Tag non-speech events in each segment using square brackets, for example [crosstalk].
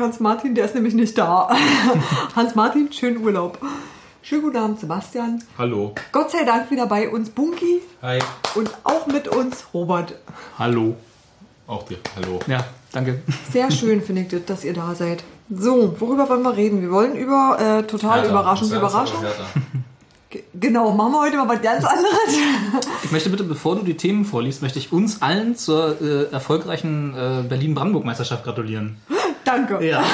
Hans-Martin, der ist nämlich nicht da. [laughs] Hans-Martin, schönen Urlaub. Schönen guten Abend, Sebastian. Hallo. Gott sei Dank wieder bei uns Bunky Hi. und auch mit uns Robert. Hallo. Auch dir. Hallo. Ja, danke. Sehr schön finde ich das, dass ihr da seid. So, worüber wollen wir reden? Wir wollen über äh, total überraschend, Überraschung. Ge- Genau, machen wir heute mal was ganz anderes. [laughs] Ich möchte bitte, bevor du die Themen vorliest, möchte ich uns allen zur äh, erfolgreichen äh, Berlin-Brandenburg-Meisterschaft gratulieren. [laughs] Danke. Ja,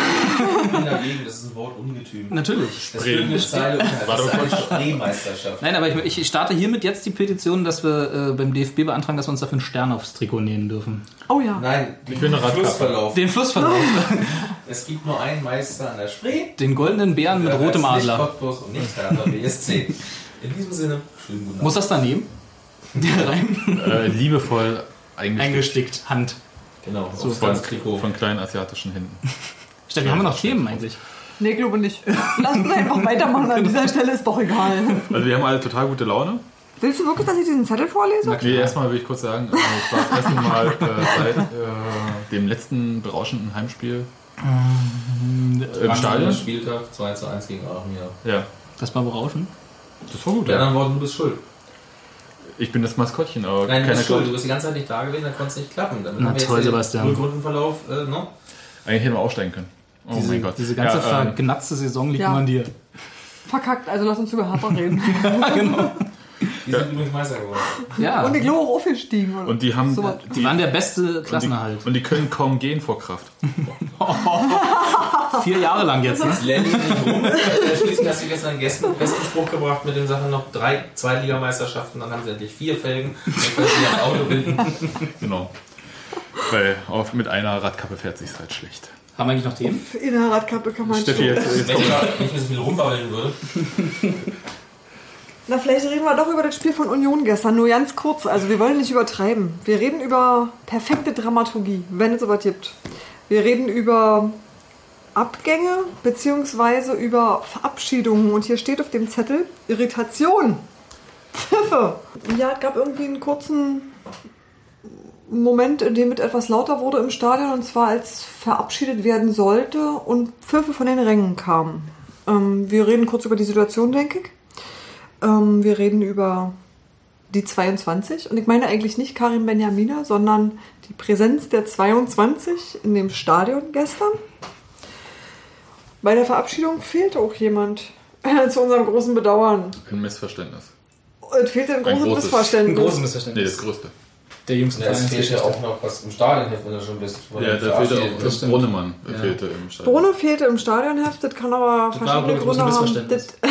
Ich bin dagegen, das ist ein Wort Ungetüm. natürlich. Das ist eine Zeile ist eine Spreemeisterschaft. Nein, aber ich, ich starte hiermit jetzt die Petition, dass wir äh, beim DFB beantragen, dass wir uns dafür einen Stern aufs Trikot nähen dürfen. Oh ja. Nein, Ich will eine Radkappe. Flussverlauf. Den Flussverlauf. [laughs] Es gibt nur einen Meister an der Spree. Den goldenen Bären mit rotem heißt Nicht Adler. Cottbus und nicht Hertha [laughs] BSC. In diesem Sinne, schönen guten Abend. Muss das daneben? [laughs] Der rein Äh, liebevoll eingestickt. eingestickt, Hand. Genau, So, Von, von kleinen asiatischen Händen. [laughs] Steffi, haben wir noch Themen eigentlich? Nee, glaube nicht. [laughs] Lass uns einfach weitermachen. An dieser Stelle ist doch egal. Also wir haben alle total gute Laune. Willst du wirklich, dass ich diesen Zettel vorlese? Nee, erstmal will ich kurz sagen, äh, es war das erste Mal äh, seit äh, dem letzten berauschenden Heimspiel im Stadion. Spieltag 2 zu 1 gegen Aachen, ja. Ja, Das war berauschend. das war gut. Ja. anderen Worten, du bist schuld. Ich bin das Maskottchen, aber Nein, du keiner bist schuld. Du bist die ganze Zeit nicht da gewesen, dann konnte es nicht klappen. Damit Na haben wir jetzt toll, den. Rückrundenverlauf, äh, ne? Eigentlich hätten wir aufsteigen können. Oh Diese, mein Gott. diese ganze ja, ähm, vergnatzte Saison liegt Ja. nur an dir. Verkackt, also lass uns über Harper reden. [laughs] Die sind übrigens Meister geworden. Ja. Und ich glaube auch aufgestiegen. Oder? Und die haben So was. Die waren der beste und die, Klassenerhalt. und die können kaum gehen vor Kraft. [laughs] Vier Jahre lang jetzt, ne? Lenny nicht rum. Äh, Schließlich hast du gestern einen besten, Spruch gebracht mit den Sachen noch drei Zweitligameisterschaften, dann haben sie endlich vier Felgen. Dann können sie ein Auto bilden. Genau. Weil auf, mit einer Radkappe fährt sich's halt schlecht. Haben wir eigentlich noch Themen? In der Radkappe kann man Steffi, schon- jetzt, jetzt Wenn ich nicht mehr so viel rumbabbeln würde. Na, vielleicht reden wir doch über das Spiel von Union gestern, nur ganz kurz. Also wir wollen nicht übertreiben. Wir reden über perfekte Dramaturgie, wenn es sowas gibt. Wir reden über Abgänge beziehungsweise über Verabschiedungen. Und hier steht auf dem Zettel Irritation. Pfiffe. Ja, es gab irgendwie einen kurzen Moment, in dem es etwas lauter wurde im Stadion. Und zwar als verabschiedet werden sollte und Pfiffe von den Rängen kamen. Ähm, wir reden kurz über die Situation, denke ich. Ähm, wir reden über die 22 und ich meine eigentlich nicht Karim Benjamina, sondern die Präsenz der 22 in dem Stadion gestern. Bei der Verabschiedung fehlte auch jemand. Zu unserem großen Bedauern. ein Missverständnis. Es fehlte ein großes großes. Missverständnis. Nee, das Missverständnis. größte. Der jüngste Ja, es fehlt ja auch noch was im Stadionheft, wenn du schon bist. Ja, da fehlte auch Brunnemann. Ja. fehlte im Stadion. Bohne fehlte im Stadionheft, das kann aber Das war, verschiedene ich, Gründe ein haben. Missverständnis. Das, [laughs]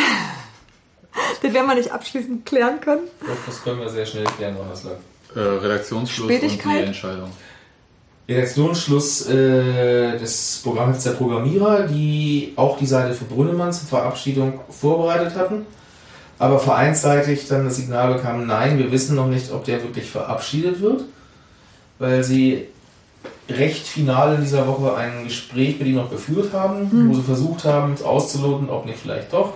[laughs] das werden wir nicht abschließend klären können. Doch, Das können wir sehr schnell klären, woran das lag. Äh, Redaktionsschluss und Spätigkeit? die Entscheidung. Redaktionsschluss äh, des Programmhefts der Programmierer, die auch die Seite für Brünnemann zur Verabschiedung vorbereitet hatten, aber vereinsseitig dann das Signal bekamen, nein, wir wissen noch nicht, ob der wirklich verabschiedet wird, weil sie recht final in dieser Woche ein Gespräch mit ihm noch geführt haben, wo sie versucht haben auszuloten, ob nicht vielleicht doch.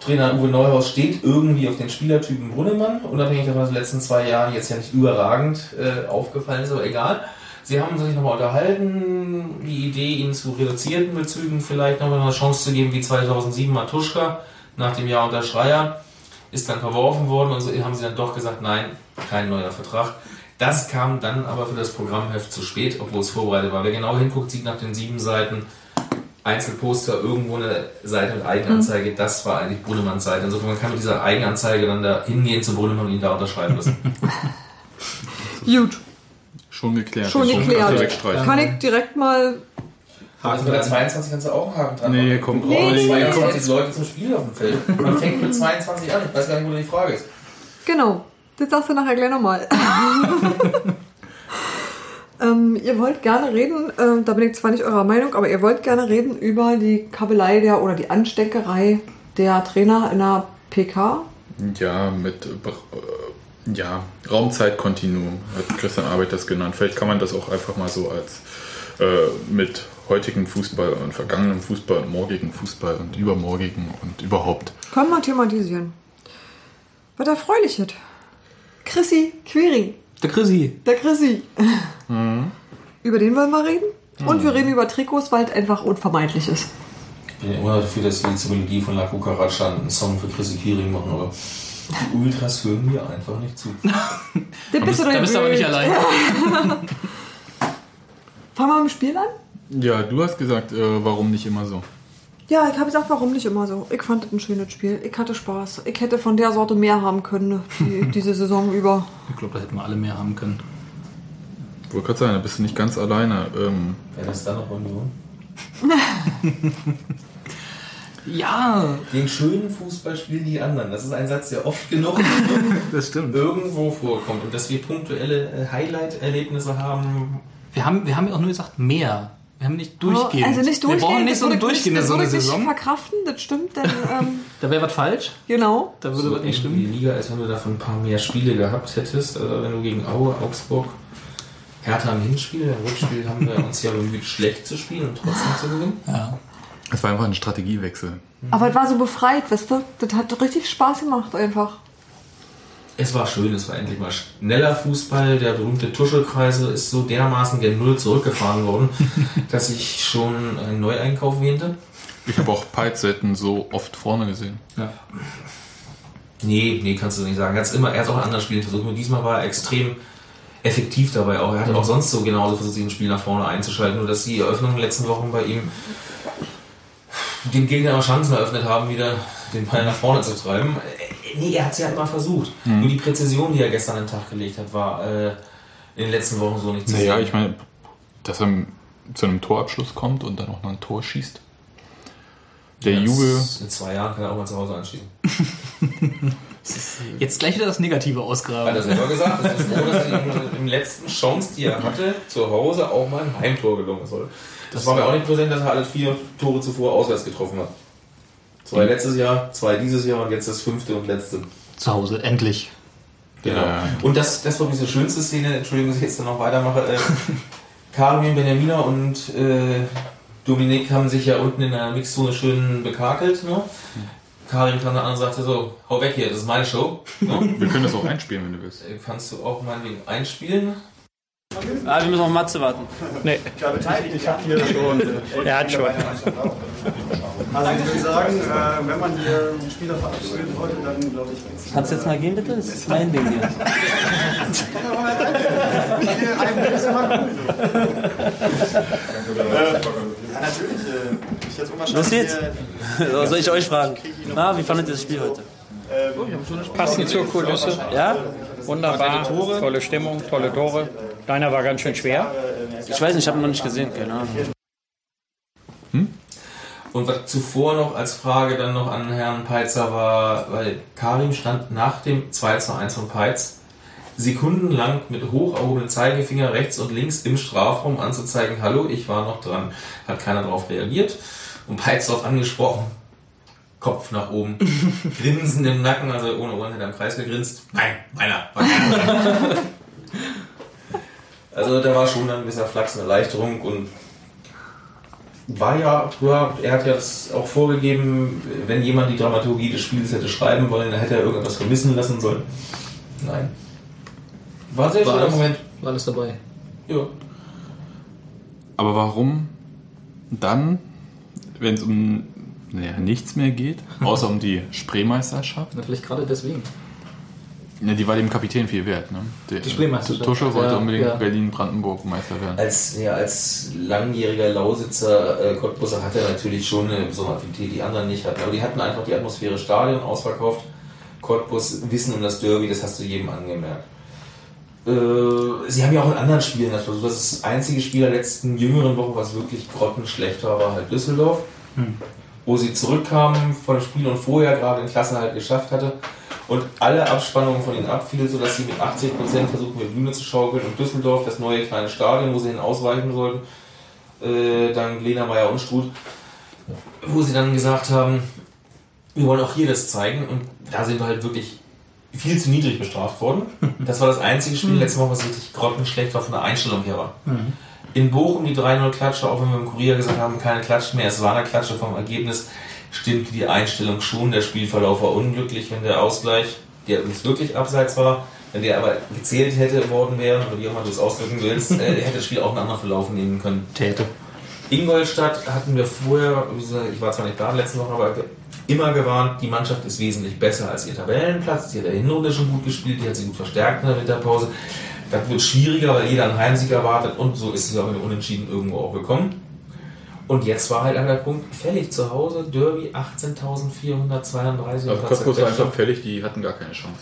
Trainer Uwe Neuhaus steht irgendwie auf den Spielertypen Brunnemann, unabhängig davon, dass in den letzten zwei Jahren jetzt ja nicht überragend äh, aufgefallen ist, aber egal. Sie haben sich nochmal unterhalten, die Idee, ihn zu reduzierten Bezügen vielleicht nochmal eine Chance zu geben, wie 2007 Matuschka nach dem Jahr unter Schreier, ist dann verworfen worden und so haben sie dann doch gesagt, nein, kein neuer Vertrag. Das kam dann aber für das Programmheft zu spät, obwohl es vorbereitet war. Wer genau hinguckt, sieht nach den sieben Seiten Einzelposter irgendwo eine Seite mit Eigenanzeige, das war eigentlich Brunnemanns Seite. Insofern man kann mit dieser Eigenanzeige dann da hingehen zu Brunnemann und ihn da unterschreiben lassen. [laughs] Gut, Schon geklärt. schon Schon geklärt. wegstreichen. Kann ich direkt mal Also bei der 22 kannst du auch einen Haken dran Nee, machen. komm, Wir brauchen nee, 22 Leute zum Spiel auf dem Feld. Man [laughs] fängt mit 22 an. Ich weiß gar nicht, wo die Frage ist. Genau. Das sagst du nachher gleich nochmal. [laughs] Ähm, ihr wollt gerne reden, äh, da bin ich zwar nicht eurer Meinung, aber ihr wollt gerne reden über die Kabelei der oder die Ansteckerei der Trainer in der PK. Ja, mit äh, ja, Raumzeitkontinuum hat Christian Arbeit das genannt. Vielleicht kann man das auch einfach mal so als äh, mit heutigem Fußball und vergangenem Fußball und morgigen Fußball und übermorgigen und überhaupt. Können wir thematisieren. Was erfreuliches. Chrissy Query, Der Chrissy. der Chrissy. Über den wollen wir reden. Und wir reden über Trikots, weil es einfach unvermeidlich ist. Ich bin ja immer dafür, dass die zur Melodie von La Cucaracha einen Song für Chrissy Quiring machen, aber die Ultras hören mir einfach nicht zu. [laughs] Da bist, du da bist du aber nicht allein. [laughs] Fangen wir mit dem Spiel an? Ja, du hast gesagt, äh, warum nicht immer so? Ja, ich habe gesagt, warum nicht immer so. Ich fand es ein schönes Spiel. Ich hatte Spaß. Ich hätte von der Sorte mehr haben können, die, [laughs] diese Saison über. Ich glaube, da hätten wir alle mehr haben können. Wollte gerade sagen, da bist du nicht ganz alleine. Ähm, Wäre das dann noch Union? [laughs] Ja, Den schönen Fußball spielen die anderen. Das ist ein Satz, der oft genug [laughs] das stimmt. irgendwo vorkommt. Und dass wir punktuelle äh, Highlight-Erlebnisse haben, Wir haben, wir haben ja auch nur gesagt, mehr. Wir haben nicht durchgehend. Also nicht Wir durchgehend. brauchen nicht so eine durchgehende so eine ich nicht Saison. verkraften, das stimmt, denn, ähm, [laughs] Da wäre was falsch. genau. Da würde so was nicht stimmen. die Liga, als wenn du davon ein paar mehr Spiele gehabt hättest. Also wenn du gegen Aue, Augsburg, Hertha im Hinspiel, im Rückspiel haben wir uns ja bemüht, schlecht zu spielen und trotzdem zu gewinnen. Ja. es war einfach ein Strategiewechsel. Aber es war so befreit, weißt du? Das hat richtig Spaß gemacht einfach. Es war schön, es war endlich mal schneller Fußball. Der berühmte Tuschelkreise ist so dermaßen gen Null zurückgefahren worden, [laughs] dass ich schon einen Neueinkauf wähnte. Ich habe auch Peitz selten so oft vorne gesehen. ja. Nee, nee, kannst du nicht sagen. Er hat immer, er hat auch in anderen Spielen versucht, nur diesmal war er extrem effektiv dabei auch. Er hat auch sonst so genauso versucht, sich ein Spiel nach vorne einzuschalten, nur dass die Eröffnungen in den letzten Wochen bei ihm dem Gegner auch Chancen eröffnet haben, wieder den Ball nach vorne zu treiben. Äh, Nee, er hat es ja immer versucht. Nur die Präzision, die er gestern an den Tag gelegt hat, war äh, in den letzten Wochen so nicht zu Naja, sehen. ich meine, dass er zu einem Torabschluss kommt und dann auch noch ein Tor schießt. Der Jetzt Jubel. In zwei Jahren kann er auch mal zu Hause anschließen. [laughs] Jetzt gleich wieder das Negative Hat er ausgraben. selber gesagt. Das ist froh, dass er im letzten Chance, die er hatte, zu Hause auch mal ein Heimtor gelungen soll. Das, war mir auch nicht präsent, dass er alle vier Tore zuvor auswärts getroffen hat. Zwei letztes Jahr, zwei dieses Jahr und jetzt das fünfte und letzte. Zu Hause, endlich. Genau. Ja. Und das, das war diese schönste Szene, Entschuldigung, dass ich jetzt noch weitermache. Äh, [laughs] Karin, Benjamina und äh, Dominik haben sich ja unten in der Mixzone schön bekakelt. Ne? Karin kam dann an und sagte so, hau weg hier, das ist meine Show. Ne? [laughs] Wir können das auch einspielen, wenn du willst. Äh, Kannst du auch meinetwegen einspielen? Ah, wir müssen auf Matze warten. Nee. Ich habe hier schon. Er hat schon. Also ich würde sagen, äh, wenn man hier einen Spieler verabschiedet heute, dann glaube ich geht's. Kannst du jetzt mal gehen, bitte? Das ist mein Ding hier. Ja, natürlich. Äh, ich jetzt Los geht's. hier- Soll ich euch fragen? Na, wie fandet ihr das Spiel heute? Passend zur Kulisse. Ja? Wunderbar. Tolle Stimmung, tolle Tore. Deiner war ganz schön schwer. Ich weiß nicht, ich habe ihn noch nicht gesehen, keine Ahnung. Und was zuvor noch als Frage dann noch an Herrn Peitzer war, weil Karim stand nach dem 2 zu 1 von Peitz sekundenlang mit hoch erhobenen Zeigefinger rechts und links im Strafraum anzuzeigen, hallo, ich war noch dran. Hat keiner darauf reagiert. Und Peitz darauf angesprochen, Kopf nach oben, [laughs] Grinsen im Nacken, also ohne Ohren hat er im Kreis gegrinst. Nein, meiner. war keiner. [laughs] also da war schon dann ein gewisser Flachs und Erleichterung und war ja, ja, er hat ja das auch vorgegeben, wenn jemand die Dramaturgie des Spiels hätte schreiben wollen, dann hätte er irgendwas vermissen lassen sollen. Nein. War ein sehr War schöner alles, Moment. war alles dabei. Ja. Aber warum dann, wenn es um naja, nichts mehr geht, außer um die Spreemeisterschaft? Na, vielleicht gerade deswegen. Ja, die war dem Kapitän viel wert. Ne? Der, Die Spreemeisterschaft. Tusche wollte Ja, unbedingt ja. Berlin-Brandenburg Meister werden. Als, ja, als langjähriger Lausitzer äh, Cottbusser hat er natürlich schon eine besondere Affinität, die anderen nicht hatten. Aber die hatten einfach die Atmosphäre Stadion ausverkauft. Cottbus, Wissen um das Derby, das hast du jedem angemerkt. Äh, sie haben ja auch in anderen Spielen das versucht. Das einzige Spiel der letzten jüngeren Woche, was wirklich grottenschlecht war, war halt Düsseldorf. Wo sie zurückkamen von dem Spiel und vorher gerade den Klassenerhalt geschafft hatte. Und alle Abspannungen von ihnen abfielen, sodass sie mit 80% versuchten, mit Bühne zu schaukeln und Düsseldorf, das neue kleine Stadion, wo sie hin ausweichen sollten, äh, dank Lena Meyer und Struth, wo sie dann gesagt haben, wir wollen auch hier das zeigen. Und da sind wir halt wirklich viel zu niedrig bestraft worden. [laughs] Das war das einzige Spiel letzte Woche, was wirklich grottenschlecht war von der Einstellung her war. In Bochum die 3-0 Klatsche, auch wenn wir im Kurier gesagt haben, keine Klatsche mehr, es war eine Klatsche vom Ergebnis, stimmte die Einstellung schon. Der Spielverlauf war unglücklich, wenn der Ausgleich, der übrigens wirklich abseits war, wenn der aber gezählt hätte worden wäre, oder wie auch immer du es ausdrücken willst, äh, [laughs] hätte das Spiel auch einen anderen Verlauf nehmen können. Täte. Ingolstadt hatten wir vorher, gesagt, ich war zwar nicht da letzte Woche, aber immer gewarnt, die Mannschaft ist wesentlich besser als ihr Tabellenplatz. Die hat der Hinrunde schon gut gespielt, die hat sie gut verstärkt in der Winterpause. Das wird schwieriger, weil jeder einen Heimsieg erwartet und so ist es auch mit dem Unentschieden irgendwo auch gekommen. Und jetzt war halt an der Punkt, fällig zu Hause, Derby 18.432. Also Cottbus war einfach fällig, die hatten gar keine Chance.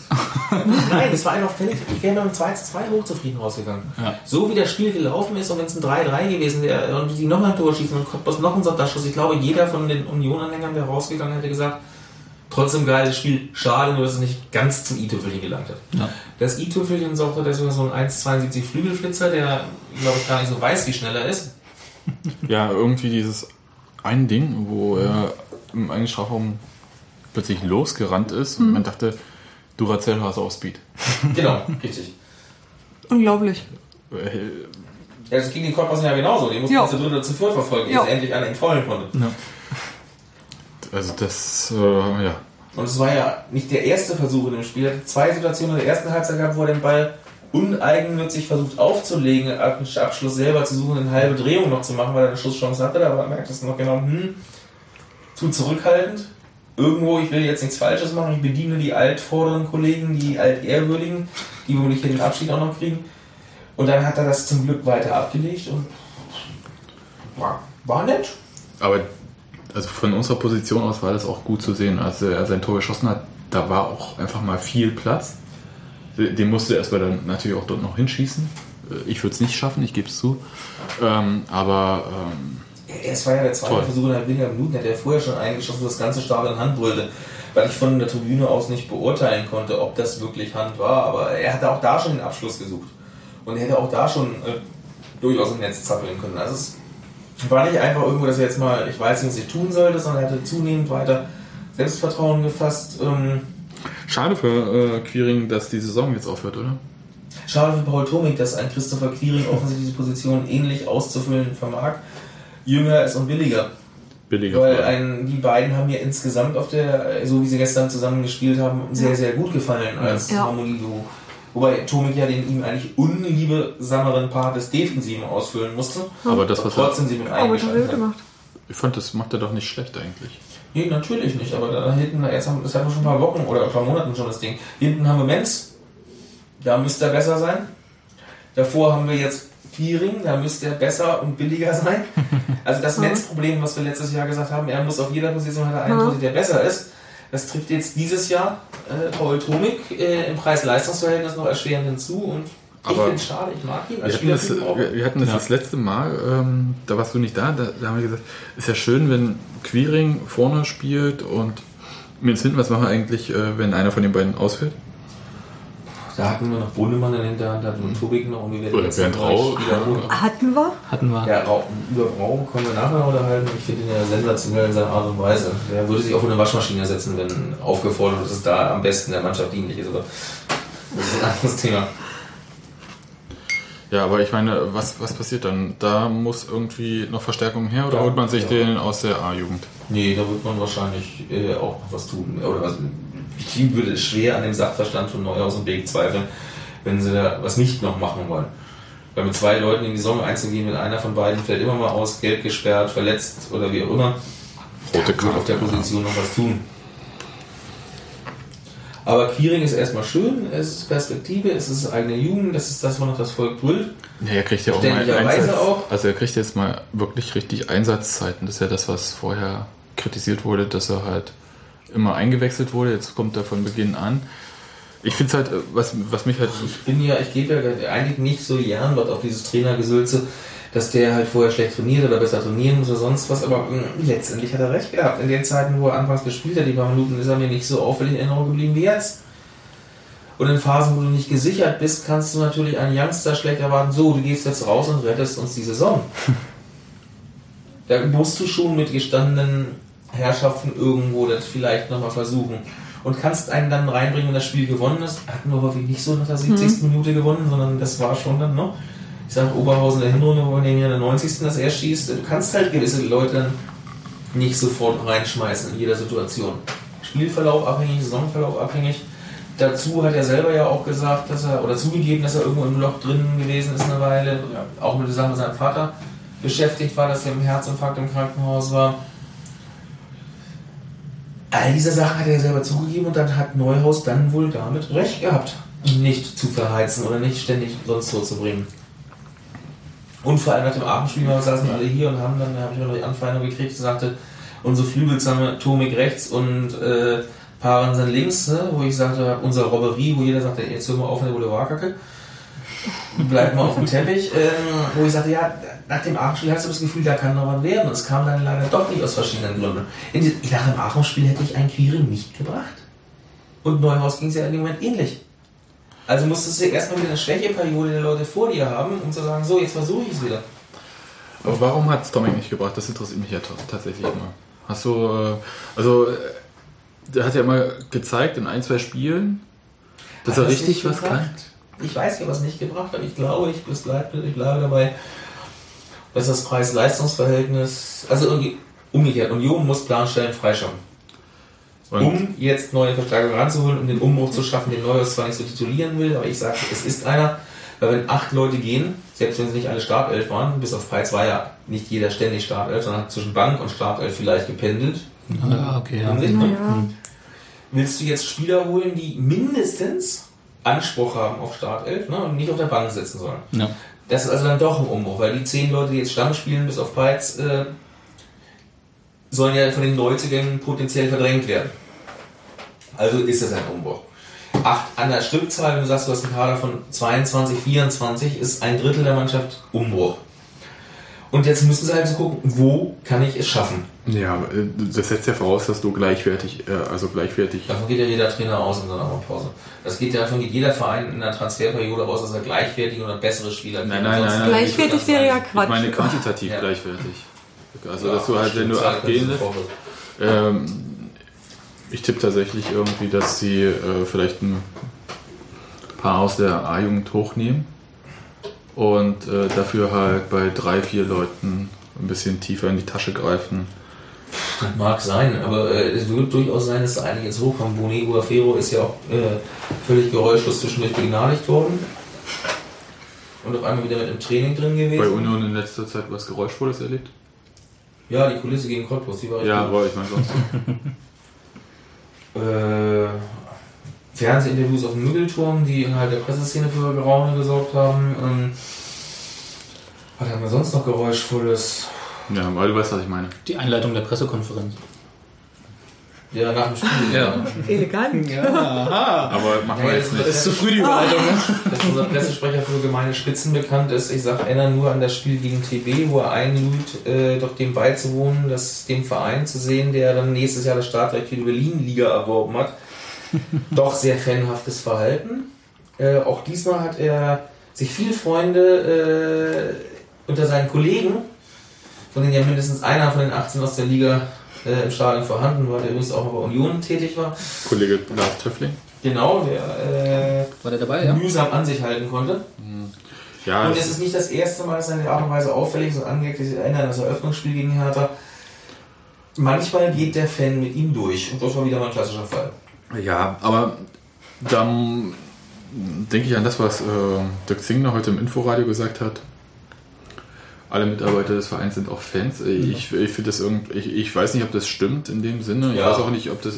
[laughs] Nein, das war einfach fällig. Ich wäre mit einem 2 zu 2 hochzufrieden rausgegangen. Ja. So wie das Spiel gelaufen ist und wenn es ein 3-3 gewesen wäre und die nochmal ein Tor schießen und Cottbus noch einen Sonntagsschuss, ich glaube, jeder von den Union-Anhängern, der rausgegangen hätte gesagt, trotzdem geiles Spiel, schade, nur dass es nicht ganz zum i-Tüpfelchen gelangt hat. Ja. Das i-Tüpfelchen ist auch deswegen so ein 1,72 Flügelflitzer, der, glaube ich, gar nicht so weiß, wie schnell er ist. Ja, irgendwie dieses ein Ding, wo er im eigenen Strafraum plötzlich losgerannt ist und man dachte, Duracell hast auf Speed. Genau, richtig. Unglaublich. Äh, Ja, das ging den Cottbus ja genauso. Den mussten Ja. wir zu dritt oder zu viert verfolgen, Ja. bis er endlich einer ihn konnte. Also das, äh, ja. Und es war ja nicht der erste Versuch in dem Spiel. Er hatte zwei Situationen in der ersten Halbzeit gehabt, wo er den Ball uneigennützig versucht aufzulegen, den Abschluss selber zu suchen, eine halbe Drehung noch zu machen, weil er eine Schusschance hatte. Aber merkt es noch genau, hm, zu zurückhaltend. Irgendwo, ich will jetzt nichts Falsches machen, ich bediene die altvorderen Kollegen, die altehrwürdigen, die womöglich hier den Abschied auch noch kriegen. Und dann hat er das zum Glück weiter abgelegt und war, war nett. Aber also von unserer Position aus war das auch gut zu sehen, als er sein Tor geschossen hat. Da war auch einfach mal viel Platz. Den musste er erstmal dann natürlich auch dort noch hinschießen. Äh, Ich würde es nicht schaffen, ich gebe es zu. Ähm, aber ähm, Es war ja der zweite Toll. Versuch innerhalb weniger Minuten, hat er vorher schon eingeschossen, das ganze Stadion in Hand brüllte. Weil ich von der Tribüne aus nicht beurteilen konnte, ob das wirklich Hand war. Aber er hatte auch da schon den Abschluss gesucht. Und er hätte auch da schon äh, durchaus im Netz zappeln können. Also es war nicht einfach irgendwo, dass er jetzt mal, ich weiß nicht, was ich tun sollte, sondern er hatte zunehmend weiter Selbstvertrauen gefasst. Ähm, schade für äh, Quiring, dass die Saison jetzt aufhört, oder? Schade für Paul Tomik, dass ein Christopher Quiring offensichtlich diese Position ähnlich auszufüllen vermag. Jünger ist und billiger. Billiger. Weil ein, die beiden haben mir insgesamt auf der, so wie sie gestern zusammen gespielt haben, sehr, sehr gut gefallen als Ja. Harmonie-Duo. Wobei Tomik ja den ihm eigentlich unliebsameren Part des Defensiven ausfüllen musste. Aber das, was er, trotzdem sie mit Aber das hat. gemacht. ich fand, das macht er doch nicht schlecht eigentlich. Nee, natürlich nicht, aber da hinten, jetzt haben, das hatten wir schon ein paar Wochen oder ein paar Monaten schon das Ding. Hinten haben wir Menz, da müsste er besser sein. Davor haben wir jetzt Quiring, da müsste er besser und billiger sein. [laughs] Also das Menz-Problem, was wir letztes Jahr gesagt haben, er muss auf jeder Position hat er einen, Ja. Torhüter, der besser ist. Das trifft jetzt dieses Jahr äh, Paul Tomik äh, im Preis-Leistungs-Verhältnis noch erschwerend hinzu und ich Aber finde schade, ich mag ihn Wir hatten das, wir, wir hatten das, Ja. das letzte Mal, ähm, da warst du nicht da, da, da haben wir gesagt, ist ja schön, wenn Quiring vorne spielt und mir hinten, was machen wir eigentlich, äh, wenn einer von den beiden ausfällt? Da hatten wir noch der Hinterhand, da hatten wir Tobik noch und wir werden Oder jetzt Bernd Rau. Hatten wir? Hatten wir. Ja, Rau- über Brau können wir nachher noch unterhalten. Ich finde ihn ja sensationell in seiner Art und Weise. Der würde sich auch in eine Waschmaschine setzen, wenn aufgefordert ist, dass es da am besten der Mannschaft dienlich ist. Aber das ist ein anderes Thema. Ja, aber ich meine, was, was passiert dann? Da muss irgendwie noch Verstärkung her oder Ja, holt man sich ja. den aus der A-Jugend? Nee, da wird man wahrscheinlich äh, auch noch was tun. Oder was, ich würde es schwer an dem Sachverstand von Neuhaus und Beek zweifeln, wenn sie da was nicht noch machen wollen. Weil mit zwei Leuten in die Saison einzugehen, wenn einer von beiden fällt immer mal aus, gelb gesperrt, verletzt oder wie auch immer, Rote wird auf der Position noch was tun. Aber Quiring ist erstmal schön, es ist Perspektive, es ist eigene Jugend, das ist das, wonach das Volk brüllt. Ja, er kriegt ja auch mal Einsatz. auch. Also er kriegt jetzt mal wirklich richtig Einsatzzeiten. Das ist ja das, was vorher kritisiert wurde, dass er halt immer eingewechselt wurde. Jetzt kommt er von Beginn an. Ich finde es halt, äh, was, was mich halt. Ich bin ja, ich gebe ja eigentlich nicht so gern was auf dieses Trainergesülze, dass der halt vorher schlecht trainiert oder besser trainieren muss oder sonst was, aber mh, letztendlich hat er recht gehabt. In den Zeiten, wo er anfangs gespielt hat, die paar Minuten, ist er mir nicht so auffällig in Erinnerung geblieben wie jetzt. Und in Phasen, wo du nicht gesichert bist, kannst du natürlich einen Youngster schlecht erwarten, so, du gehst jetzt raus und rettest uns die Saison. [laughs] Da musst du schon mit gestandenen Herrschaften irgendwo das vielleicht nochmal versuchen. Und kannst einen dann reinbringen, wenn das Spiel gewonnen ist. Hatten wir häufig nicht so nach der 70. Minute gewonnen, sondern das war schon dann noch. Ich sage Oberhausen der Hinrunde, wo den ja in der 90. das er schießt. Du kannst halt gewisse Leute dann nicht sofort reinschmeißen in jeder Situation. Spielverlauf abhängig, Saisonverlauf abhängig. Dazu hat er selber ja auch gesagt, dass er, oder zugegeben, dass er irgendwo im Loch drin gewesen ist eine Weile, auch mit der Sache mit seinem Vater beschäftigt war, dass er im Herzinfarkt im Krankenhaus war. All diese Sachen hat er selber zugegeben und dann hat Neuhaus dann wohl damit recht gehabt, ihn nicht zu verheizen oder nicht ständig sonst so zu bringen. Und vor allem nach dem Abendspiel wir saßen alle hier und haben dann, da habe ich noch die Anfeindung gekriegt, die sagte, unsere Flügelsame Tomik rechts und äh, Parensen links, ne, wo ich sagte, unsere Robberie, wo jeder sagte, jetzt hör mal auf mit der Boulevardkacke. Bleib mal auf dem Teppich. Ähm, wo ich sagte, ja, nach dem Aachen-Spiel hast du das Gefühl, da kann noch was werden. Und es kam dann leider doch nicht aus verschiedenen Gründen. In die, nach dem Aachen-Spiel hätte ich einen Quirin nicht gebracht. Und Neuhaus ging es ja in dem Moment ähnlich. Also musstest du erstmal wieder eine Schwächeperiode der Leute vor dir haben, um zu sagen, so, jetzt versuche ich es wieder. Aber warum hat es Dominik nicht gebracht? Das interessiert mich ja ta- tatsächlich immer. Hast du, äh, also, äh, der hat ja immer gezeigt in ein, zwei Spielen, dass Hat er richtig was gebracht? kann. Ich weiß ja, was nicht gebracht hat. Ich glaube, ich, ich bleibe dabei, dass das Preis-Leistungs-Verhältnis, also irgendwie umgekehrt, Union muss Planstellen freischaffen. Und um jetzt neue Verstärkung ranzuholen, um den Umbruch zu schaffen, den Neuhaus zwar nicht so titulieren will, aber ich sage, es ist einer, weil wenn acht Leute gehen, selbst wenn sie nicht alle Startelf waren, bis auf Preis war ja nicht jeder ständig Startelf, sondern hat zwischen Bank und Startelf vielleicht gependelt. Ah, okay, ja. Ne? Naja. Willst du jetzt Spieler holen, die mindestens Anspruch haben auf Startelf ne, und nicht auf der Bank sitzen sollen? Ja. Das ist also dann doch ein Umbruch, weil die zehn Leute, die jetzt Stamm spielen, bis auf Peitz, äh, sollen ja von den Neuzugängen potenziell verdrängt werden. Also ist es ein Umbruch. Acht an der Stückzahl, wenn du sagst, du hast einen Kader von 22, 24, ist ein Drittel der Mannschaft Umbruch. Und jetzt müssen sie halt so gucken, wo kann ich es schaffen? ja, äh, das setzt ja voraus, dass du gleichwertig, äh, also gleichwertig. Davon geht ja jeder Trainer aus in seiner Pause. Das geht ja davon geht jeder Verein in der Transferperiode aus, dass er gleichwertige oder bessere Spieler Nein, nein, nein, nein. Gleichwertig wäre ja Ich Quatsch. meine quantitativ Ja. gleichwertig. Also, Ja, dass du halt, wenn du Stückzahl acht kannst gehen du lässt, vorwürfen. ähm, ich tippe tatsächlich irgendwie, dass sie äh, vielleicht ein paar aus der A-Jugend hochnehmen und äh, dafür halt bei drei, vier Leuten ein bisschen tiefer in die Tasche greifen. Das mag sein, aber äh, es wird durchaus sein, dass da einige jetzt hochkommen. Boni Guafero ist ja auch äh, völlig geräuschlos zwischendurch begnadigt worden. Und auf einmal wieder mit im Training drin gewesen. Bei Union in letzter Zeit was Geräuschvolles erlebt? Ja, die Kulisse gegen Cottbus, die war echt Ja, gut. aber ich meine sonst. äh, Fernsehinterviews auf dem Müggelturm, die innerhalb der Presseszene für Geraune gesorgt haben. Ähm, was haben wir sonst noch Geräuschvolles? Ja, weil du weißt, was ich meine. Die Einleitung der Pressekonferenz. Ja, nach dem Spiel. Ja. Elegant. Aber machen wir Ja, jetzt das nicht. ist zu früh die Überleitung. ne? dass unser Pressesprecher für gemeine Spitzen bekannt ist. Ich sage, erinnere nur an das Spiel gegen TB, wo er einlud, äh, doch dem beizuwohnen, das dem Verein zu sehen, der dann nächstes Jahr das Startrecht für die Berlin-Liga erworben hat. [laughs] doch sehr fanhaftes Verhalten. Äh, auch diesmal hat er sich viele Freunde äh, unter seinen Kollegen, von denen ja mindestens einer von den 18 aus der Liga äh, im Stadion vorhanden war, der übrigens auch mal bei Union tätig war. Kollege Lars Töffling. Genau, der äh, War der dabei, ja? mühsam an sich halten konnte. Ja, Und es ist nicht das erste Mal, dass er in der Art und Weise auffällig ist und angeht. Ich erinnere an das Eröffnungsspiel gegen Hertha. Manchmal geht der Fan mit ihm durch. Und das war wieder mal ein klassischer Fall. Ja, aber dann denke ich an das, was äh, Dirk Zingler heute im Inforadio gesagt hat. Alle Mitarbeiter des Vereins sind auch Fans. Ich, ich finde das irgendwie, ich, ich weiß nicht, ob das stimmt in dem Sinne. Ich Ja. weiß auch nicht, ob das,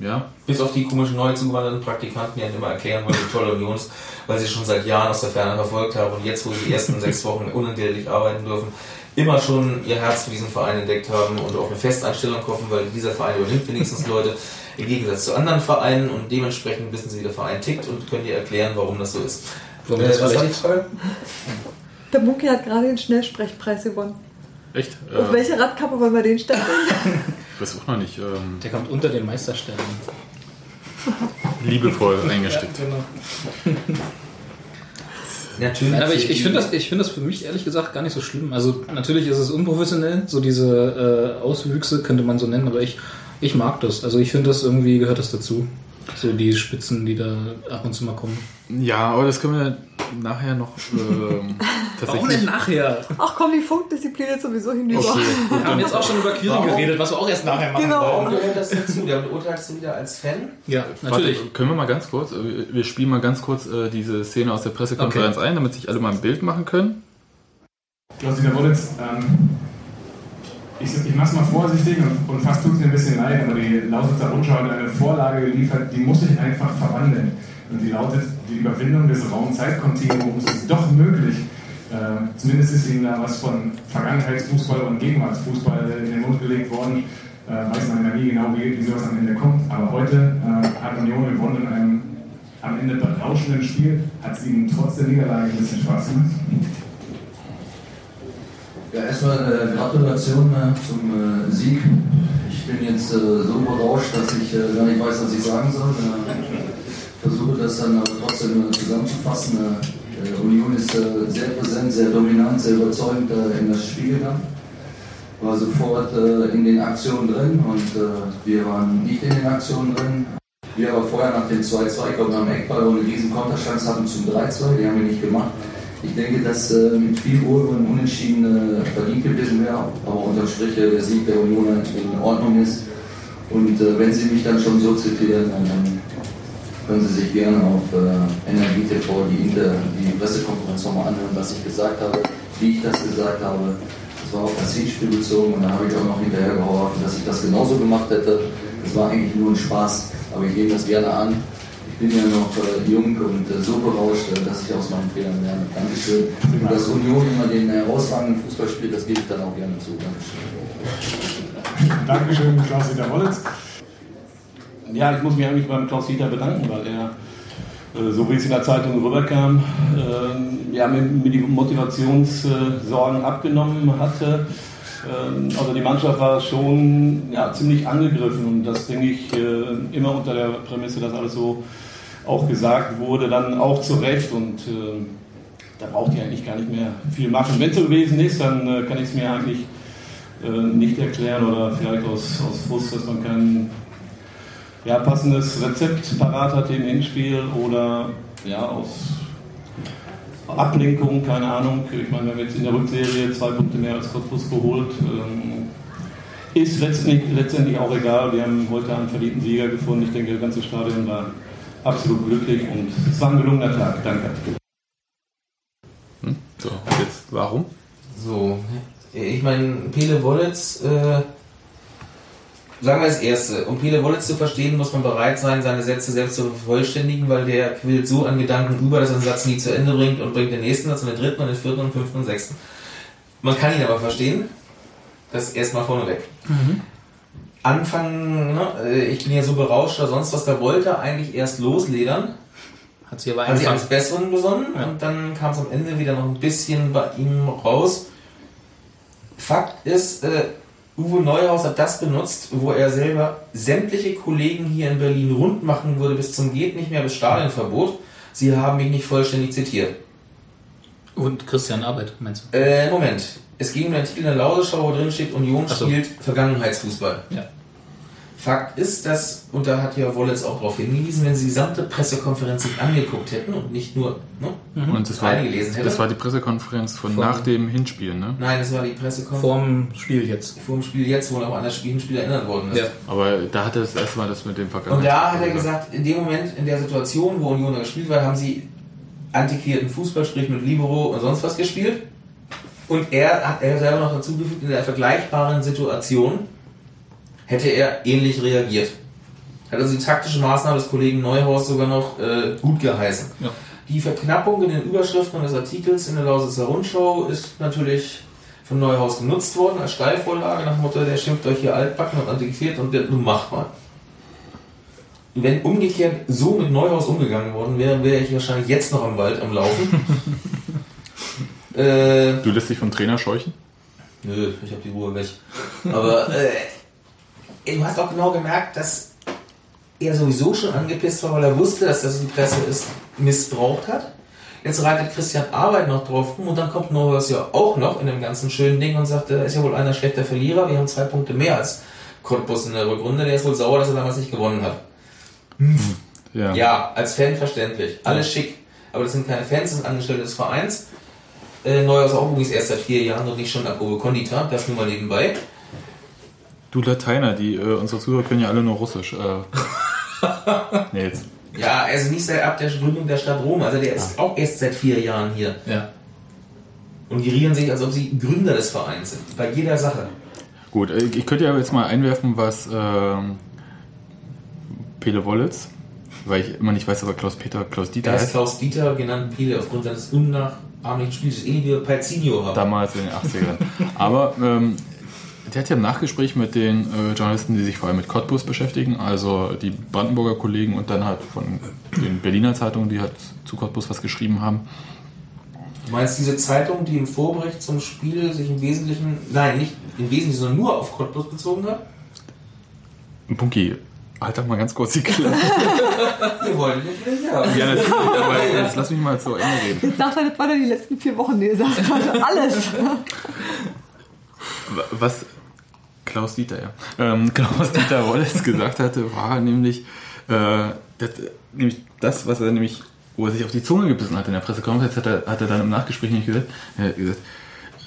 ja. Bis auf die komischen neu zugewanderten Praktikanten, die halt immer erklären wollen, wie toll Union ist, weil sie schon seit Jahren aus der Ferne verfolgt haben und jetzt, wo sie die ersten [laughs] sechs Wochen unentgeltlich arbeiten dürfen, immer schon ihr Herz für diesen Verein entdeckt haben und auf eine Festeinstellung hoffen, weil dieser Verein übernimmt wenigstens [laughs] Leute im Gegensatz zu anderen Vereinen und dementsprechend wissen sie, wie der Verein tickt und können dir erklären, warum das so ist. Warum Äh, das was war die vielleicht? Frage? [laughs] Der Munki hat gerade den Schnellsprechpreis gewonnen. Echt? Auf Äh, welche Radkappe wollen wir den stellen? ich weiß auch noch nicht. Ähm, Der kommt unter den Meisterstellen. Liebevoll eingesteckt. [laughs] Natürlich. Nein, aber ich, ich finde das, ich finde das für mich ehrlich gesagt gar nicht so schlimm. Also natürlich ist es unprofessionell, so diese äh, Auswüchse könnte man so nennen, aber ich, ich mag das. Also ich finde das irgendwie gehört das dazu. So die Spitzen, die da ab und zu mal kommen. Ja, aber das können wir nachher noch ähm, [laughs] tatsächlich. nachher? Ach komm, die Funkdisziplin ist sowieso hinüber. Okay, Wir haben jetzt auch schon über Queering Warum? geredet, was wir auch erst nachher machen Genau. Warum wollen. gehört das dazu? Da beurteilst du wieder als Fan? Ja, natürlich. Warte, können wir mal ganz kurz, äh, wir- spielen mal ganz kurz äh, diese Szene aus der Pressekonferenz ein, damit sich alle mal ein Bild machen können. Klaus-Dieter Wollitz, ähm, ich, ich mache es mal vorsichtig und, und fast tut es mir ein bisschen leid, aber die Lausitzer Rundschau hat eine Vorlage geliefert, die muss ich einfach verwandeln. Und die lautet, die Überwindung des Raum-Zeit-Kontinuums ist doch möglich. Äh, zumindest ist ihnen da was von Vergangenheitsfußball und Gegenwartsfußball in den Mund gelegt worden. Äh, weiß man ja nie genau, wie, wie sowas am Ende kommt. Aber heute äh, hat Union gewonnen in einem am Ende berauschenden Spiel. Hat es ihnen trotz der Niederlage ein bisschen Spaß gemacht? Ja, erstmal äh, Gratulation äh, zum äh, Sieg. Ich bin jetzt äh, so berauscht, dass ich äh, gar nicht weiß, was ich sagen soll. Äh, versuche das dann aber trotzdem äh, zusammenzufassen. Äh, Union ist sehr präsent, sehr dominant, sehr überzeugend in das Spiel gegangen. War sofort in den Aktionen drin und wir waren nicht in den Aktionen drin. Wir aber vorher nach dem 2-2, ich glaube nach dem Eckball, wo eine riesen Konterchance hatten zum 3-2, die haben wir nicht gemacht. Ich denke, dass äh, mit viel Ruhe und Unentschieden äh, verdient gewesen wäre, aber unterm Strich äh, der Sieg der Union in Ordnung ist. Und äh, wenn Sie mich dann schon so zitieren, dann, können Sie sich gerne auf äh, Energie TV die, Inter, die Pressekonferenz nochmal anhören, was ich gesagt habe, wie ich das gesagt habe. Das war auf das Hinspiel bezogen und da habe ich auch noch hinterher geholfen, dass ich das genauso gemacht hätte. Das war eigentlich nur ein Spaß, aber ich nehme das gerne an. Ich bin ja noch äh, jung und äh, so berauscht, äh, dass ich aus meinen Fehlern lerne. Dankeschön. Und dass Union immer den herausragenden Fußball spielt, das gebe ich dann auch gerne zu. Dankeschön. Dankeschön, Klaus-Dieter Wollitz. Ja, ich muss mich eigentlich beim Klaus Dieter bedanken, weil er, äh, so wie es in der Zeitung rüberkam, äh, ja, mir, die Motivationssorgen abgenommen hatte. Ähm, Also die Mannschaft war schon ja, ziemlich angegriffen und das denke ich äh, immer unter der Prämisse, dass alles so auch gesagt wurde, dann auch zu Recht und äh, da braucht ihr eigentlich gar nicht mehr viel machen. Wenn es so gewesen ist, dann äh, kann ich es mir eigentlich äh, nicht erklären oder vielleicht aus, aus Frust, dass man kein ja, passendes Rezept parat hat im Hinspiel oder ja, aus Ablenkung, keine Ahnung. Ich meine, wir haben jetzt in der Rückserie zwei Punkte mehr als Cottbus geholt. Ähm, ist letztendlich, letztendlich auch egal. Wir haben heute einen verdienten Sieger gefunden. Ich denke, das ganze Stadion war absolut glücklich und es war ein gelungener Tag. Danke. Hm? So, und jetzt warum? So, ich meine, Pele Wollitz, äh, sagen wir das Erste, um Pele Wollitz zu verstehen, muss man bereit sein, seine Sätze selbst zu vervollständigen, weil der quillt so an Gedanken über, dass er einen Satz nie zu Ende bringt und bringt den nächsten Satz und den dritten und den vierten und fünften und sechsten. Man kann ihn aber verstehen. Das erstmal vorneweg. Anfangen, ne, äh, ich bin ja so berauscht oder sonst was, da wollte er eigentlich erst losledern. Hat sie aber Hat sich eingefangen. eines Besseren besonnen Ja. und dann kam es am Ende wieder noch ein bisschen bei ihm raus. Fakt ist, äh, Uwe Neuhaus hat das benutzt, wo er selber sämtliche Kollegen hier in Berlin rund machen würde bis zum geht nicht mehr bis Stadionverbot. Sie haben mich nicht vollständig zitiert. Und Christian Arbeit, meinst du? Äh, Moment. Es ging um den Titel in der Lauseschau, wo drin steht, Union so. spielt Vergangenheitsfußball. Ja. Fakt ist, dass, und da hat ja Wollitz auch darauf hingewiesen, wenn Sie die gesamte Pressekonferenz sich angeguckt hätten und nicht nur ne, Und das war, reingelesen hätten. das war die Pressekonferenz von, Von- nach dem Hinspiel, ne? Nein, das war die Pressekonferenz Vorm Spiel jetzt. vor dem Spiel jetzt, wo noch an das Spiel, Spiel erinnert worden ist. Ja. Aber da hat er das erste Mal das mit dem Und Vergangenheit. da hat er gesagt, in dem Moment, in der Situation, wo Union da gespielt war, haben sie antiquierten Fußball, sprich mit Libero und sonst was gespielt. Und er hat er selber noch dazu gefügt, in der vergleichbaren Situation hätte er ähnlich reagiert. Hat also die taktische Maßnahme des Kollegen Neuhaus sogar noch äh, gut geheißen. Ja. Die Verknappung in den Überschriften des Artikels in der Lausitzer Rundschau ist natürlich von Neuhaus genutzt worden als Steilvorlage nach dem Motto, der schimpft euch hier altbacken und antiquiert und der nun macht mal. Wenn umgekehrt so mit Neuhaus umgegangen worden wäre, wäre ich wahrscheinlich jetzt noch am Wald am Laufen. [laughs] äh, Du lässt dich vom Trainer scheuchen? Nö, ich habe die Ruhe weg. Aber [laughs] äh, du hast auch genau gemerkt, dass er sowieso schon angepisst war, weil er wusste, dass das die Presse es missbraucht hat. Jetzt reitet Christian Arbeit noch drauf rum und dann kommt Neuhaus ja auch noch in dem ganzen schönen Ding und sagt, er ist ja wohl einer schlechter Verlierer, wir haben zwei Punkte mehr als Cottbus in der Rückrunde, der ist wohl sauer, dass er damals nicht gewonnen hat. Ja. Ja, als Fan verständlich. Alles schick. Aber das sind keine Fans, das sind Angestellte des Vereins. Äh, Neuhaus auch übrigens erst seit vier Jahren und nicht schon ab Obe Kondita, das nur mal nebenbei. Du Lateiner, die äh, unsere Zuhörer können ja alle nur Russisch. Äh, [laughs] nee, jetzt. Ja, also nicht seit ab der Gründung der Stadt Rom, also der ist auch erst seit vier Jahren hier. Ja. Und gerieren sich, als ob sie Gründer des Vereins sind. Bei jeder Sache. Gut, äh, ich könnte ja jetzt mal einwerfen, was ähm, Pele Wollitz, weil ich immer nicht weiß, aber Klaus-Peter, Klaus-Dieter Da ist heißt. Klaus Dieter genannt Pele aufgrund seines unnachahmlichen Spiels, ähnlich wie Palzinho haben. Damals in den 80ern. Aber ähm, der hat ja im Nachgespräch mit den äh, Journalisten, die sich vor allem mit Cottbus beschäftigen, also die Brandenburger Kollegen und dann halt von den Berliner Zeitungen, die halt zu Cottbus was geschrieben haben. Du meinst diese Zeitung, die im Vorbericht zum Spiel sich im Wesentlichen, nein, nicht im Wesentlichen, sondern nur auf Cottbus bezogen hat? Bunky, halt doch mal ganz kurz die Klappe. [laughs] Wir wollen nicht wieder haben. ja, natürlich, aber jetzt lass mich mal zu Ende reden. Jetzt sagt er, das war die letzten vier Wochen, die er gesagt hat. Alles. Was Klaus Dieter, ja. Ähm, Klaus Dieter Wollitz gesagt hatte, war nämlich, äh, das, nämlich das, was er nämlich, wo er sich auf die Zunge gebissen hat in der Pressekonferenz, hat er, hat er dann im Nachgespräch nicht gesagt, er hat gesagt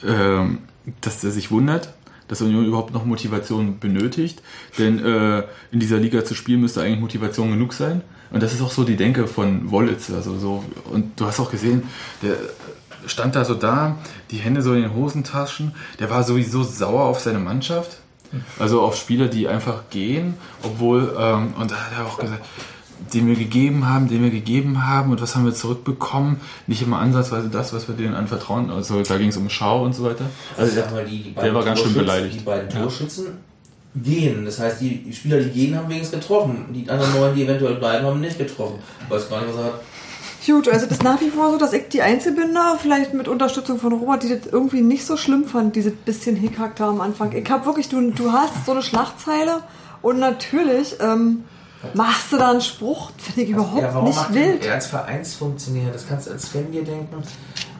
ähm, dass er sich wundert, dass Union überhaupt noch Motivation benötigt. Denn äh, in dieser Liga zu spielen müsste eigentlich Motivation genug sein. Und das ist auch so die Denke von Wollitz. Also so, und du hast auch gesehen, der stand da so da, die Hände so in den Hosentaschen. Der war sowieso sauer auf seine Mannschaft. Also auf Spieler, die einfach gehen, obwohl, ähm, und da hat er auch gesagt, den wir gegeben haben, den wir gegeben haben und was haben wir zurückbekommen? Nicht immer ansatzweise das, was wir denen anvertrauen. Also da ging es um Schau und so weiter. Also sag mal, die, die der war ganz schön Torschützen- beleidigt. Die beiden Torschützen gehen. Das heißt, die Spieler, die gehen, haben wenigstens getroffen. Die anderen neun, die eventuell bleiben, haben nicht getroffen. Ich weiß gar nicht, was er hat. Gut, also das ist nach wie vor so, dass ich die Einzelbinder, vielleicht mit Unterstützung von Robert, die das irgendwie nicht so schlimm fand, dieses bisschen Hickhack da am Anfang. Ich hab wirklich, du, du hast so eine Schlagzeile und natürlich ähm, machst du da einen Spruch, finde ich überhaupt Ja, warum nicht macht wild. er als Vereinsfunktionär? Das kannst du als Fan dir denken.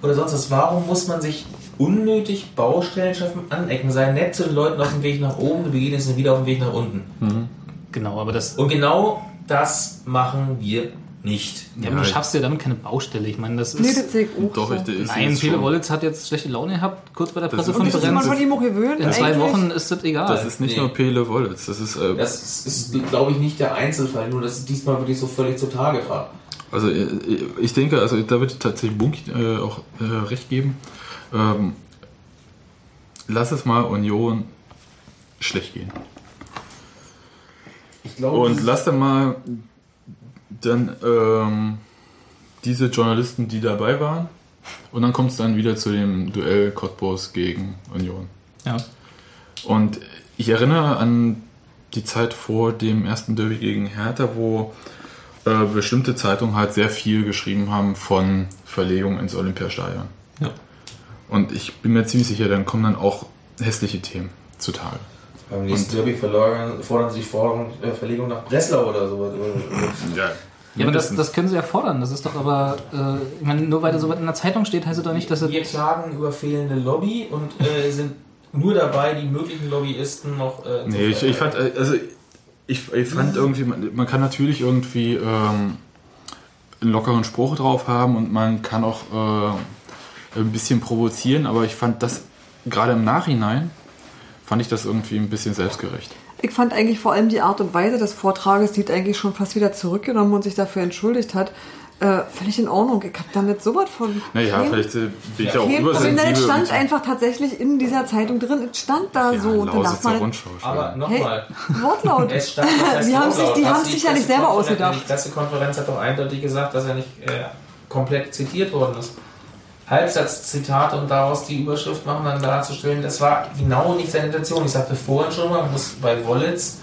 Oder sonst was. Warum muss man sich unnötig Baustellen schaffen, anecken? Sei nett zu den Leuten auf dem Weg nach oben, wir gehen jetzt wieder auf dem Weg nach unten. Genau, aber das. Und genau das machen wir nicht. Ja, aber du schaffst ja damit keine Baustelle. Ich meine, das ist. Nee, das sehe ich auch Doch, so. ich- Nein, ist Pele Wollitz hat jetzt schlechte Laune gehabt, kurz bei der Und das ist man Pressekonferenz. von ihm auch gewöhnt. In zwei. Wochen ist das egal. Das ist nicht Nee. nur Pele Wollitz, das ist, äh, Das ist, ist glaube ich, nicht der Einzelfall, nur dass es diesmal wirklich so völlig zutage trat. also äh, ich denke, also da wird tatsächlich Bunky äh, auch äh, recht geben. Ähm, lass es mal Union schlecht gehen. Ich glaube, Und lass dann mal dann ähm, diese Journalisten, die dabei waren. Und dann kommt es dann wieder zu dem Duell Cottbus gegen Union. Ja. Und ich erinnere an die Zeit vor dem ersten Derby gegen Hertha, wo äh, bestimmte Zeitungen halt sehr viel geschrieben haben von Verlegung ins Olympiastadion. Ja. Und ich bin mir ziemlich sicher, dann kommen dann auch hässliche Themen zutage. Beim nächsten Derby verlagern, fordern sie Forderung, äh, Verlegung nach Breslau oder so. Ja, Ja, aber das, das können sie ja fordern. Das ist doch aber, äh, ich meine, nur weil da so was in der Zeitung steht, heißt es doch nicht, dass es. Wir klagen über fehlende Lobby und äh, sind nur dabei, die möglichen Lobbyisten noch äh, zu Nee, ich, ich fand, äh, also ich, ich fand irgendwie, man, man kann natürlich irgendwie ähm, einen lockeren Spruch drauf haben und man kann auch äh, ein bisschen provozieren, aber ich fand das gerade im Nachhinein fand ich das irgendwie ein bisschen selbstgerecht. Ich fand eigentlich vor allem die Art und Weise des Vortrages, die eigentlich schon fast wieder zurückgenommen und sich dafür entschuldigt hat, äh, völlig in Ordnung. Ich habe damit sowas von. Naja, kein- vielleicht äh, bin ich auch kein Problem. Nein, übersensibel. Es stand und- einfach tatsächlich in dieser Zeitung drin. Es stand da Ja, so. Und dann darf man. Aber Hey, nochmal. Wortlaut. [laughs] Es stand, [laughs] was heißt die haben sich, Wortlaut? die haben sich ja nicht selber ausgedacht. Die Pressekonferenz hat doch eindeutig gesagt, dass er nicht äh, komplett zitiert worden ist. Halbsatzzitate und daraus die Überschrift machen, dann darzustellen, das war genau nicht seine Intention. Ich sagte vorhin schon mal, man muss bei Wollitz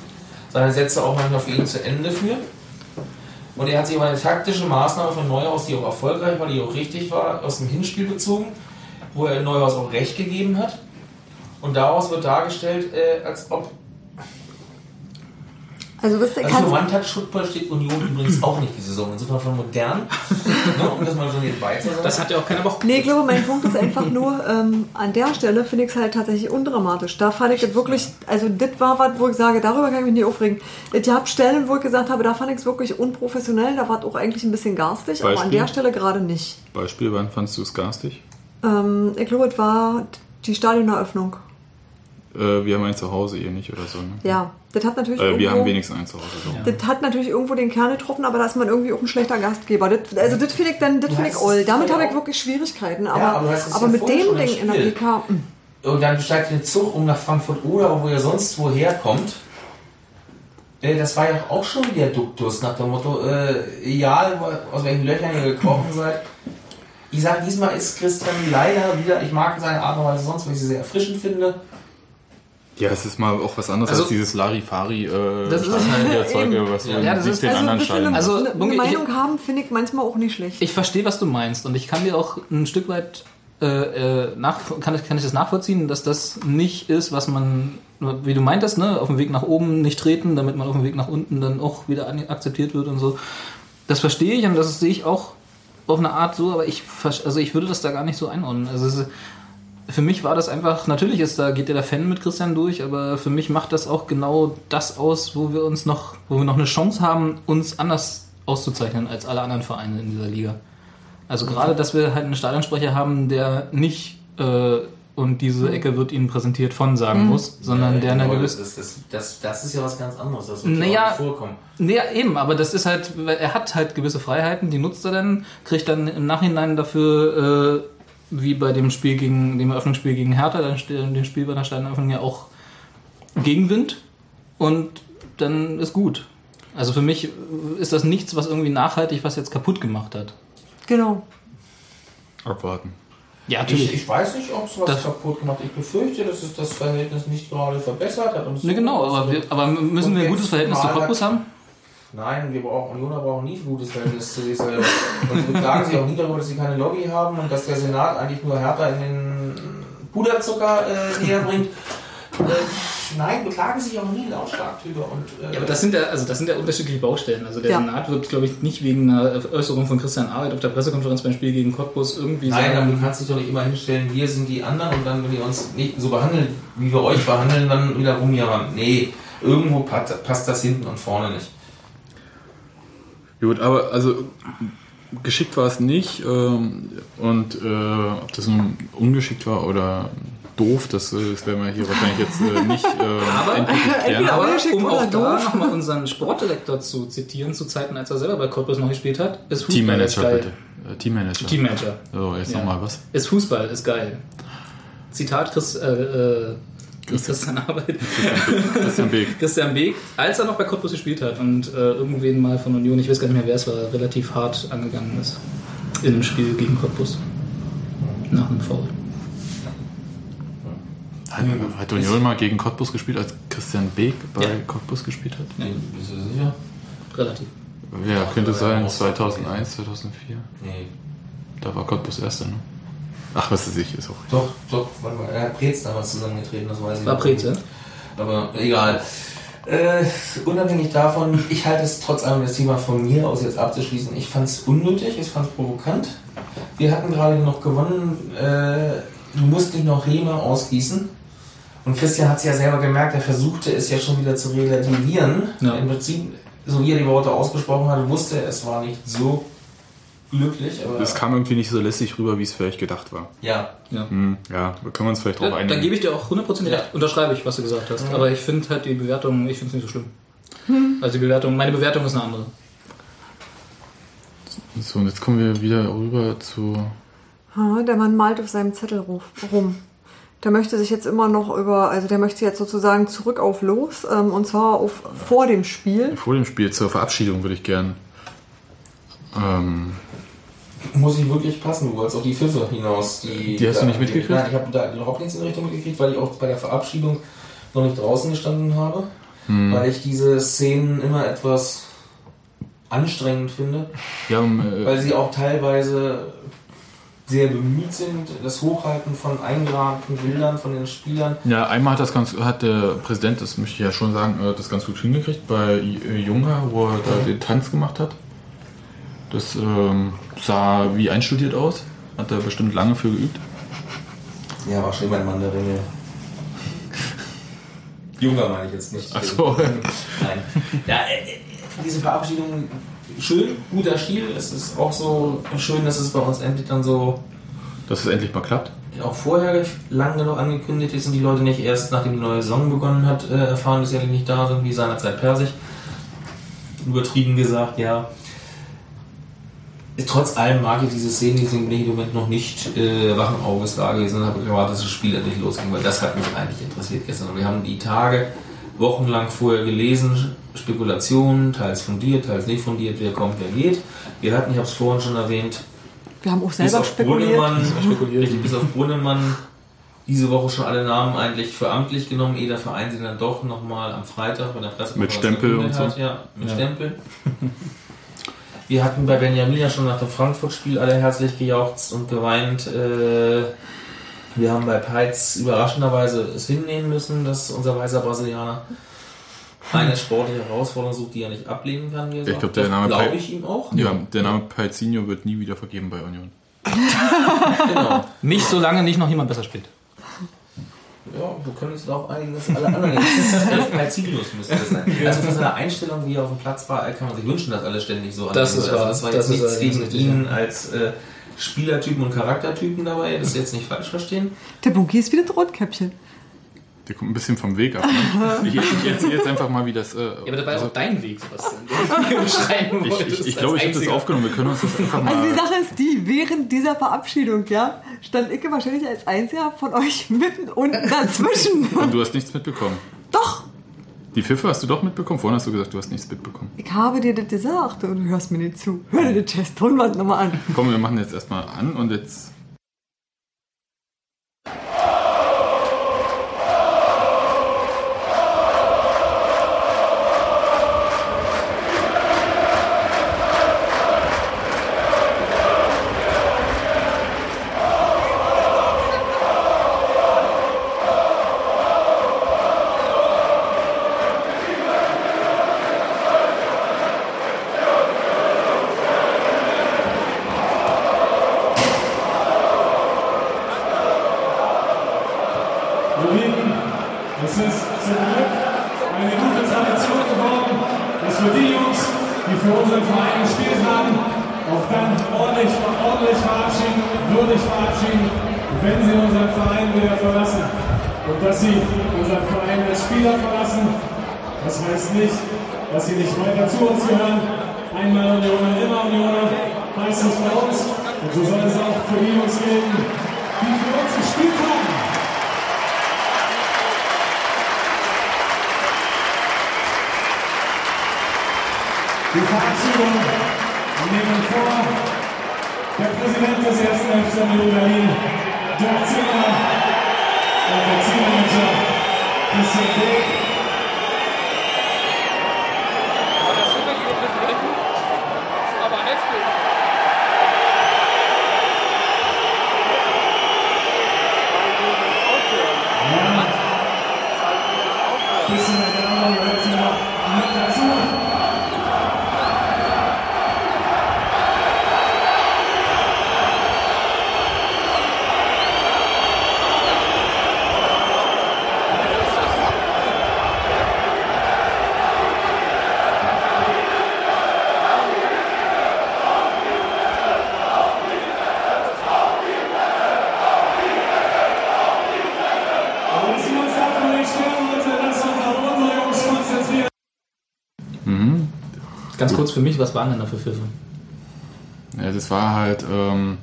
seine Sätze auch manchmal für ihn zu Ende führen. Und er hat sich auf eine taktische Maßnahme von Neuhaus, die auch erfolgreich war, die auch richtig war, aus dem Hinspiel bezogen, wo er Neuhaus auch recht gegeben hat. Und daraus wird dargestellt, äh, als ob Also wisst ihr, Also für One-Touch-Football steht Union übrigens auch nicht die Saison. Insofern von modern, [laughs] ne, um das mal so nebenbei zu sagen. Das hat ja auch keiner Bock. Nee, ich glaube, mein Punkt ist einfach nur, ähm, an der Stelle finde ich es halt tatsächlich undramatisch. Da fand ich das wirklich, also das war was, wo ich sage, darüber kann ich mich nicht aufregen. Es gab Stellen, wo ich gesagt habe, da fand ich es wirklich unprofessionell, da war es auch eigentlich ein bisschen garstig, aber an Beispiel? der Stelle gerade nicht. Beispiel, wann fandst du es garstig? Ähm, ich glaube, es war die Stadioneröffnung. Äh, wir haben ein Zuhause, ihr nicht oder so. Ne? Ja, das hat natürlich Äh, wir irgendwo, haben wenigstens ein Zuhause. So. Das hat natürlich irgendwo den Kern getroffen, aber da ist man irgendwie auch ein schlechter Gastgeber. Das, also das finde ich dann, das finde ich all. Damit habe ich wirklich Schwierigkeiten. Aber, Ja, aber aber ja mit dem Ding in. PK, mh. Und dann steigt der Zug um nach Frankfurt oder wo ihr sonst woher kommt. Äh, Das war ja auch schon wieder Duktus nach dem Motto, äh, egal aus welchen Löchern ihr gekrochen [laughs] seid. Ich sage, diesmal ist Christian leider wieder, ich mag seine Art und Weise sonst, weil ich sie sehr erfrischend finde. Ja, es ist mal auch was anderes Also- als dieses Larifari äh, Das ist- Stadtteil-Erzeuge, [laughs] was so Ja, das ist- 17 also anderen Stadien Also, eine, eine Bunge, ich- Meinung haben, finde ich manchmal auch nicht schlecht. Ich verstehe, was du meinst und ich kann dir auch ein Stück weit äh, äh, nach, kann, ich, kann ich das nachvollziehen, dass das nicht ist, was man, wie du meintest, ne, auf dem Weg nach oben nicht treten, damit man auf dem Weg nach unten dann auch wieder an, akzeptiert wird und so. Das verstehe ich und das sehe ich auch auf eine Art so, aber ich, also ich würde das da gar nicht so einordnen. Also es ist, für mich war das einfach, natürlich ist da, geht ja der Fan mit Christian durch, aber für mich macht das auch genau das aus, wo wir uns noch, wo wir noch eine Chance haben, uns anders auszuzeichnen als alle anderen Vereine in dieser Liga. Also gerade, dass wir halt einen Stadionsprecher haben, der nicht äh, und diese Ecke wird Ihnen präsentiert von sagen Mhm. muss, sondern der eine genau, gewisse das, das, das, das ist ja was ganz anderes. Das wird Naja, ja vorkommen. Nee, eben, aber das ist halt, weil er hat halt gewisse Freiheiten, die nutzt er dann, kriegt dann im Nachhinein dafür, äh, wie bei dem Spiel gegen, dem Eröffnungsspiel gegen Hertha, dann steht dem Spiel bei der Stadioneröffnung ja auch Gegenwind und dann ist gut. Also für mich ist das nichts, was irgendwie nachhaltig was jetzt kaputt gemacht hat. Genau. Abwarten. Ja, Ich, ich weiß nicht, ob es was Das- kaputt gemacht hat. Ich befürchte, dass es das Verhältnis nicht gerade verbessert hat. Und es Ne, genau, so- aber, wir, aber müssen wir ein gutes Verhältnis zu Cottbus haben? Nein, wir brauchen, Unioner brauchen nie ein gutes Verhältnis zu sich selber. Und sie beklagen sich auch nie darüber, dass sie keine Lobby haben und dass der Senat eigentlich nur Hertha in den Puderzucker äh, näher bringt. Äh, nein, beklagen sich auch nie lautstark drüber. Und, äh, Ja, aber das sind ja, also das sind ja unterschiedliche Baustellen. Also der Ja. Senat wird, glaube ich, nicht wegen einer Äußerung von Christian Arbeit auf der Pressekonferenz beim Spiel gegen Cottbus irgendwie Nein, aber sagen, du kannst dich doch nicht immer hinstellen, wir sind die anderen und dann, wenn ihr uns nicht so behandeln, wie wir euch behandeln, dann wieder rumjammern. Nee, irgendwo passt das hinten und vorne nicht. Gut, aber also geschickt war es nicht ähm, und äh, ob das nun ungeschickt war oder doof, das, äh, das werden wir hier wahrscheinlich jetzt äh, nicht äh, [laughs] Aber, aber [laughs] ungeschickt um oder auch da doof. nochmal unseren Sportdirektor zu zitieren, zu Zeiten, als er selber bei Cottbus noch gespielt hat, ist Fußball ist Teammanager geil. bitte. Äh, Teammanager. Teammanager. So, jetzt Ja. nochmal was. Ist Fußball, ist geil. Zitat Chris, äh, äh, nicht Christian Arbeit. Christian Beek. [laughs] Christian Beek, als er noch bei Cottbus gespielt hat und äh, irgendwen mal von Union, ich weiß gar nicht mehr wer es war, relativ hart angegangen ist. In einem Spiel gegen Cottbus. Nach einem Foul. Hat, hat Union mal gegen Cottbus gespielt, als Christian Beek bei Ja. Cottbus gespielt hat? Nee, bist du sicher? Relativ. Ja, könnte sein, auch 2001, 2004. Nee. Da war Cottbus Erster, ne? Ach, was weiß ich, ist auch. Doch, doch, warte mal, er hat Preetz damals zusammengetreten, das weiß ich War. Preetz, ja? Aber egal. Äh, unabhängig davon, ich halte es trotz allem das Thema von mir aus jetzt abzuschließen. Ich fand es unnötig, ich fand es provokant. Wir hatten gerade noch gewonnen, äh, du musst nicht noch Häme ausgießen. Und Christian hat es ja selber gemerkt, er versuchte es ja schon wieder zu relativieren. Ja. Im Prinzip, so wie er die Worte ausgesprochen hat, wusste er, es war nicht so glücklich. Aber Es kam irgendwie nicht so lässig rüber, wie es vielleicht gedacht war. ja, Ja. Hm, ja, da können wir uns vielleicht drauf einigen. da gebe ich dir auch hundertprozentig recht, unterschreibe ich, was du gesagt hast. Ja. Aber ich finde halt die Bewertung, ich finde es nicht so schlimm. Also die Bewertung, meine Bewertung ist eine andere. So, und jetzt kommen wir wieder rüber zu. Ha, der Mann malt auf seinem Zettel rum. Der möchte sich jetzt immer noch über, also der möchte jetzt sozusagen zurück auf los, ähm, und zwar auf vor dem Spiel. Vor dem Spiel zur Verabschiedung würde ich gern. Ähm, muss ich wirklich passen, du wolltest auf die Pfiffe hinaus. Die, Die hast du nicht mitgekriegt? Nein, ich habe da überhaupt nichts in die Richtung mitgekriegt, weil ich auch bei der Verabschiedung noch nicht draußen gestanden habe. Hm. Weil ich diese Szenen immer etwas anstrengend finde. ja, um, äh, Weil sie auch teilweise sehr bemüht sind, das Hochhalten von eingerahmten Bildern von den Spielern. Ja, einmal hat das ganz, hat der Präsident, das möchte ich ja schon sagen, äh, das ganz gut hingekriegt bei Junga, wo er da den Tanz gemacht hat. Das ähm, sah wie einstudiert aus. Hat er bestimmt lange für geübt. Ja, war schon immer ein Mann der Ringe. Junger meine ich jetzt nicht. Ach so. [laughs] Nein. Ja, äh, äh, diese Verabschiedung, schön, guter Stil. Es ist auch so schön, dass es bei uns endlich dann so Dass es endlich mal klappt. auch vorher lang genug angekündigt ist und die Leute nicht erst nachdem die neue Saison begonnen hat, äh, erfahren, dass sie alle nicht da sind, wie seinerzeit Persig. Übertrieben gesagt, ja. Trotz allem mag ich diese Szene, deswegen bin ich im Moment noch nicht äh, wachen Auges da gewesen und habe gewartet, dass das Spiel endlich losging, weil das hat mich eigentlich interessiert gestern. Und wir haben die Tage wochenlang vorher gelesen, Spekulationen, teils fundiert, teils nicht fundiert, wer kommt, wer geht. Wir hatten, ich habe es vorhin schon erwähnt, Wir haben auch bis selber auf spekuliert. Brunnemann, richtig, bis auf Brunnemann diese Woche schon alle Namen eigentlich für amtlich genommen, ehe der Verein sie dann doch nochmal am Freitag bei der Pressekonferenz Mit Stempel und hat. so. Ja, mit Ja. Stempel. [laughs] Wir hatten bei Benjamin ja schon nach dem Frankfurt-Spiel alle herzlich gejauchzt und geweint. Äh, wir haben bei Peitz überraschenderweise es hinnehmen müssen, dass unser weißer Brasilianer eine sportliche Herausforderung sucht, die er nicht ablehnen kann. Wie er Ich glaube, der Name glaube ich ihm auch. Ja, der Name Palzinho wird nie wieder vergeben bei Union. [laughs] Genau. Nicht solange nicht noch jemand besser spielt. Ja, wir können uns darauf einigen, dass alle anderen jetzt [laughs] Palzinius müssen das sein. Also von seiner Einstellung, wie er auf dem Platz war, kann man sich wünschen, dass alle ständig so Das ist also das war Das jetzt ist nichts gegen ihn als äh, Spielertypen und Charaktertypen dabei, das jetzt nicht falsch verstehen. Der Bunky ist wieder ein Rotkäppchen. Der kommt ein bisschen vom Weg ab. Ne? [laughs] Ich, ich erzähle jetzt einfach mal, wie das. Äh, Ja, aber dabei ist auch dein Weg, [laughs] du beschreiben ich wolltest ich, ich glaube, ich habe das aufgenommen. Wir können uns das einfach Also die mal. Sache ist die, während dieser Verabschiedung, ja, stand ich wahrscheinlich als einziger von euch [laughs] mitten unten dazwischen. Und du hast nichts mitbekommen. Doch, Die Pfiffe hast du doch mitbekommen. Vorhin hast du gesagt, du hast nichts mitbekommen. ich habe dir das gesagt und du hörst mir nicht zu. Hör dir den Test Tonband nochmal an. Komm, wir machen jetzt erstmal an und jetzt. Kurz für mich, was waren denn da für Pfiffe? Ja, das war halt. Ähm,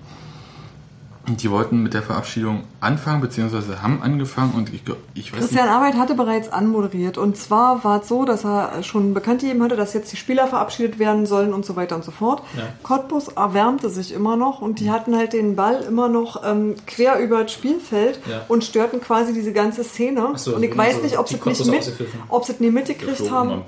die wollten mit der Verabschiedung anfangen, beziehungsweise haben angefangen und ich, ich weiß Christian nicht. Arbeit hatte bereits anmoderiert. Und zwar war es so, dass er schon bekannt gegeben hatte, dass jetzt die Spieler verabschiedet werden sollen und so weiter und so fort. Ja. Cottbus erwärmte sich immer noch und die hatten halt den Ball immer noch ähm, quer über das Spielfeld Ja. und störten quasi diese ganze Szene. So, und ich also weiß so nicht, ob sie es nicht, mit, Der mitgekriegt haben.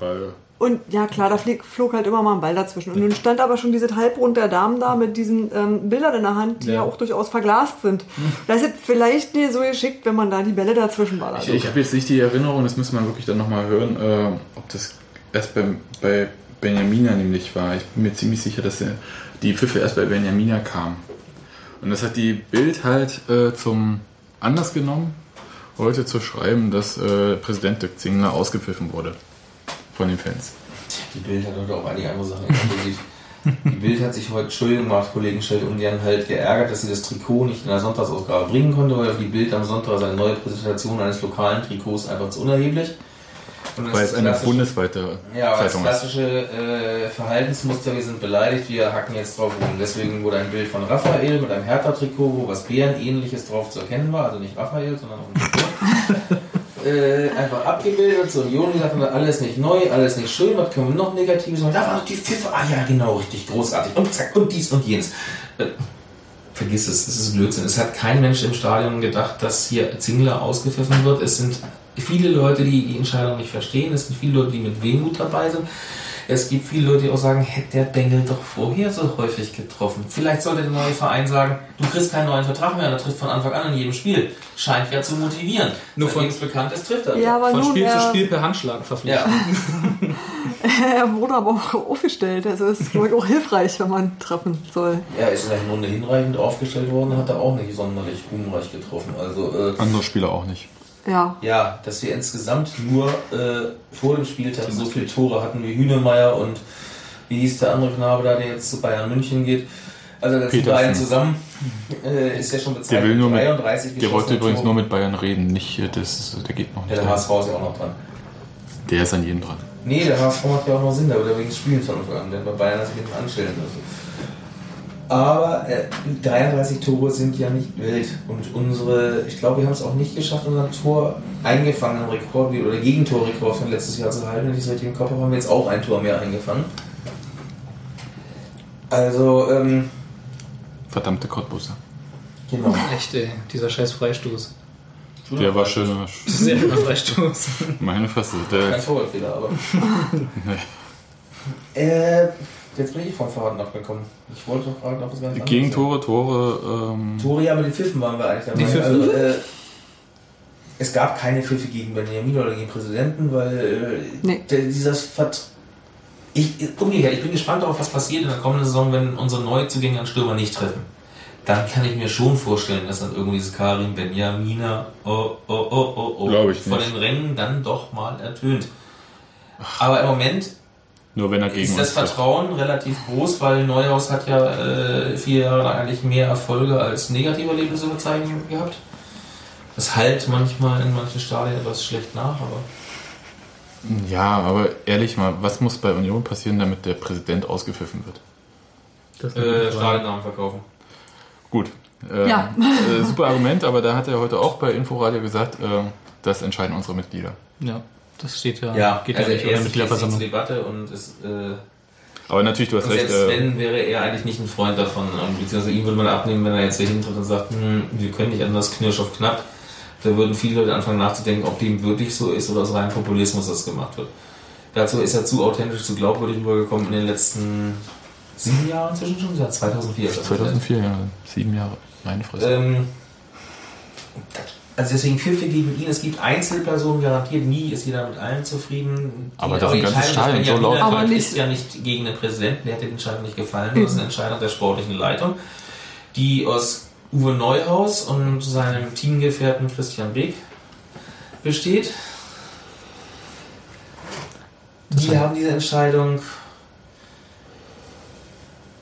Und ja, klar, da flieg, flog halt immer mal ein Ball dazwischen. Und nun stand aber schon diese Halbrund der Damen da mit diesen ähm, Bildern in der Hand, die ja. Ja. auch durchaus verglast sind. Das ist vielleicht nicht so geschickt, wenn man da die Bälle dazwischen ballert. Ich, ich habe jetzt nicht die Erinnerung, das müsste man wirklich dann nochmal hören, äh, ob das erst bei, bei Benjamina nämlich war. Ich bin mir ziemlich sicher, dass der, die Pfiffe erst bei Benjamina kam. Und das hat die Bild halt äh, zum Anlass genommen, heute zu schreiben, dass äh, Präsident Dirk Zingler ausgepfiffen wurde von den Fans. Die Bild hat heute auch einige andere Sachen inklusiv. Die Bild hat sich heute, Entschuldigung, macht Kollegen Schell ungern halt geärgert, dass sie das Trikot nicht in der Sonntagsausgabe bringen konnte, weil die Bild am Sonntag seine neue Präsentation eines lokalen Trikots einfach zu unerheblich. Und das Weil es eine bundesweite Ja, das Zeitung ist. klassische äh, Verhaltensmuster, wir sind beleidigt, wir hacken jetzt drauf rum. Deswegen wurde ein Bild von Raphael mit einem Hertha-Trikot, wo was Bärenähnliches drauf zu erkennen war, also nicht Raphael, sondern auch ein Trikot. [laughs] äh, einfach abgebildet, zur Union gesagt, alles nicht neu, alles nicht schön, was können wir noch Negatives machen? Da war noch die Pfiffe, ah ja, genau, richtig großartig. Und zack, und dies und jenes. Äh, vergiss es, es ist Blödsinn. Es hat kein Mensch im Stadion gedacht, dass hier Zingler ausgepfiffen wird. Es sind viele Leute, die die Entscheidung nicht verstehen. Es sind viele Leute, die mit Wehmut dabei sind. Es gibt viele Leute, die auch sagen, hätte der Bengel doch vorher so häufig getroffen. Vielleicht sollte der neue Verein sagen, du kriegst keinen neuen Vertrag mehr, und er trifft von Anfang an in jedem Spiel. Scheint ja zu motivieren. Nur von es bekannt ist, trifft er. Ja, aber Von nun, Spiel zu er- Spiel per Handschlag verpflichtet. er [laughs] wurde aber auch aufgestellt. Also es ist wohl auch hilfreich, wenn man treffen soll. Ja, ist in der Runde hinreichend aufgestellt worden, hat er auch nicht sonderlich ruhmreich getroffen. Also, äh, Andere Spieler auch nicht. Ja. Ja, dass wir insgesamt nur äh, vor dem Spieltag so viele Tore hatten wie Hühnemeier und wie hieß der andere Knabe da, der jetzt zu Bayern München geht. Also das Petersen. beiden zusammen äh, ist ja schon Der bezeichnet. will nur mit, 33 der wollte übrigens Tore. nur mit Bayern reden, nicht äh, das, der geht noch Ja, nicht. der rein. HSV ist ja auch noch dran. Der ist an jedem dran. Nee, der HSV macht ja auch noch Sinn, da würde er wegen des Spielens von Anfang an, denn bei Bayern sich hinten anstellen müssen. Aber äh, 33 Tore sind ja nicht wild. Und unsere, ich glaube, wir haben es auch nicht geschafft, unseren Tor eingefangenen Rekord oder Gegentorrekord von letztes Jahr zu halten. Wenn ich es richtig im Kopf habe, haben wir jetzt auch ein Tor mehr eingefangen. Also, ähm, Verdammte Cottbusser. genau. [laughs] Echt, ey, dieser scheiß Freistoß. Der war schöner. Sehr schöner Freistoß. Meine Fresse. Der, Kein Torwartfehler, aber. nee. [laughs] Äh, jetzt bin ich vom Faden abgekommen. Ich wollte doch fragen, ob es ganz anderes Gegentore, Tore. Ähm, Tore, ja, mit den Pfiffen waren wir eigentlich dabei. Die? Also, äh, es gab keine Pfiffe gegen Benjamin oder gegen Präsidenten, weil äh, der, dieses Vert ich, umgekehrt, ich bin gespannt darauf, was passiert in der kommenden Saison, wenn unsere Neuzugänge an Stürmer nicht treffen. Dann kann ich mir schon vorstellen, dass dann irgendwie dieses Karim Benjamina oh, oh, oh, oh, oh, von den Rängen dann doch mal ertönt. Aber im Moment nur wenn er gegen ist das Vertrauen relativ groß, weil Neuhaus hat ja äh, vier Jahre lang eigentlich mehr Erfolge als negative Erlebnisse verzeichnen gehabt. Das halt manchmal in manchen Stadien etwas schlecht nach, aber Ja, aber ehrlich mal, was muss bei Union passieren, damit der Präsident ausgepfiffen wird? äh, Stadionnamen verkaufen. Gut. Äh, Ja. äh, super Argument, aber da hat er heute auch bei Inforadio gesagt, äh, das entscheiden unsere Mitglieder. Ja, das steht ja. Ja, geht also ja nicht er ohne ist jetzt nicht zur Mitgliederversammlung. Debatte und ist, äh, Aber natürlich, du hast und recht. selbst Äh, wenn, wäre er eigentlich nicht ein Freund davon. Und beziehungsweise ihm würde man abnehmen, wenn er jetzt hier hintritt und sagt, hm, wir können nicht anders, knirsch auf knapp. Da würden viele Leute anfangen nachzudenken, ob dem wirklich so ist oder aus reinem Populismus das gemacht wird. Dazu ist er zu authentisch, zu glaubwürdig rübergekommen in den letzten sieben Jahren inzwischen schon? Ja, 2004. ist er 2004, ja, sieben Jahre. Meine Fresse. ähm, also deswegen Pfiffe gegen ihn. Es gibt Einzelpersonen garantiert, nie ist jeder mit allen zufrieden. Aber das des Stadion so laut. Aber ist ja nicht gegen den Präsidenten, der hat die Entscheidung nicht gefallen. Das ist eine Entscheidung der sportlichen Leitung, die aus Uwe Neuhaus und seinem Teamgefährten Christian Beek besteht. Die haben diese Entscheidung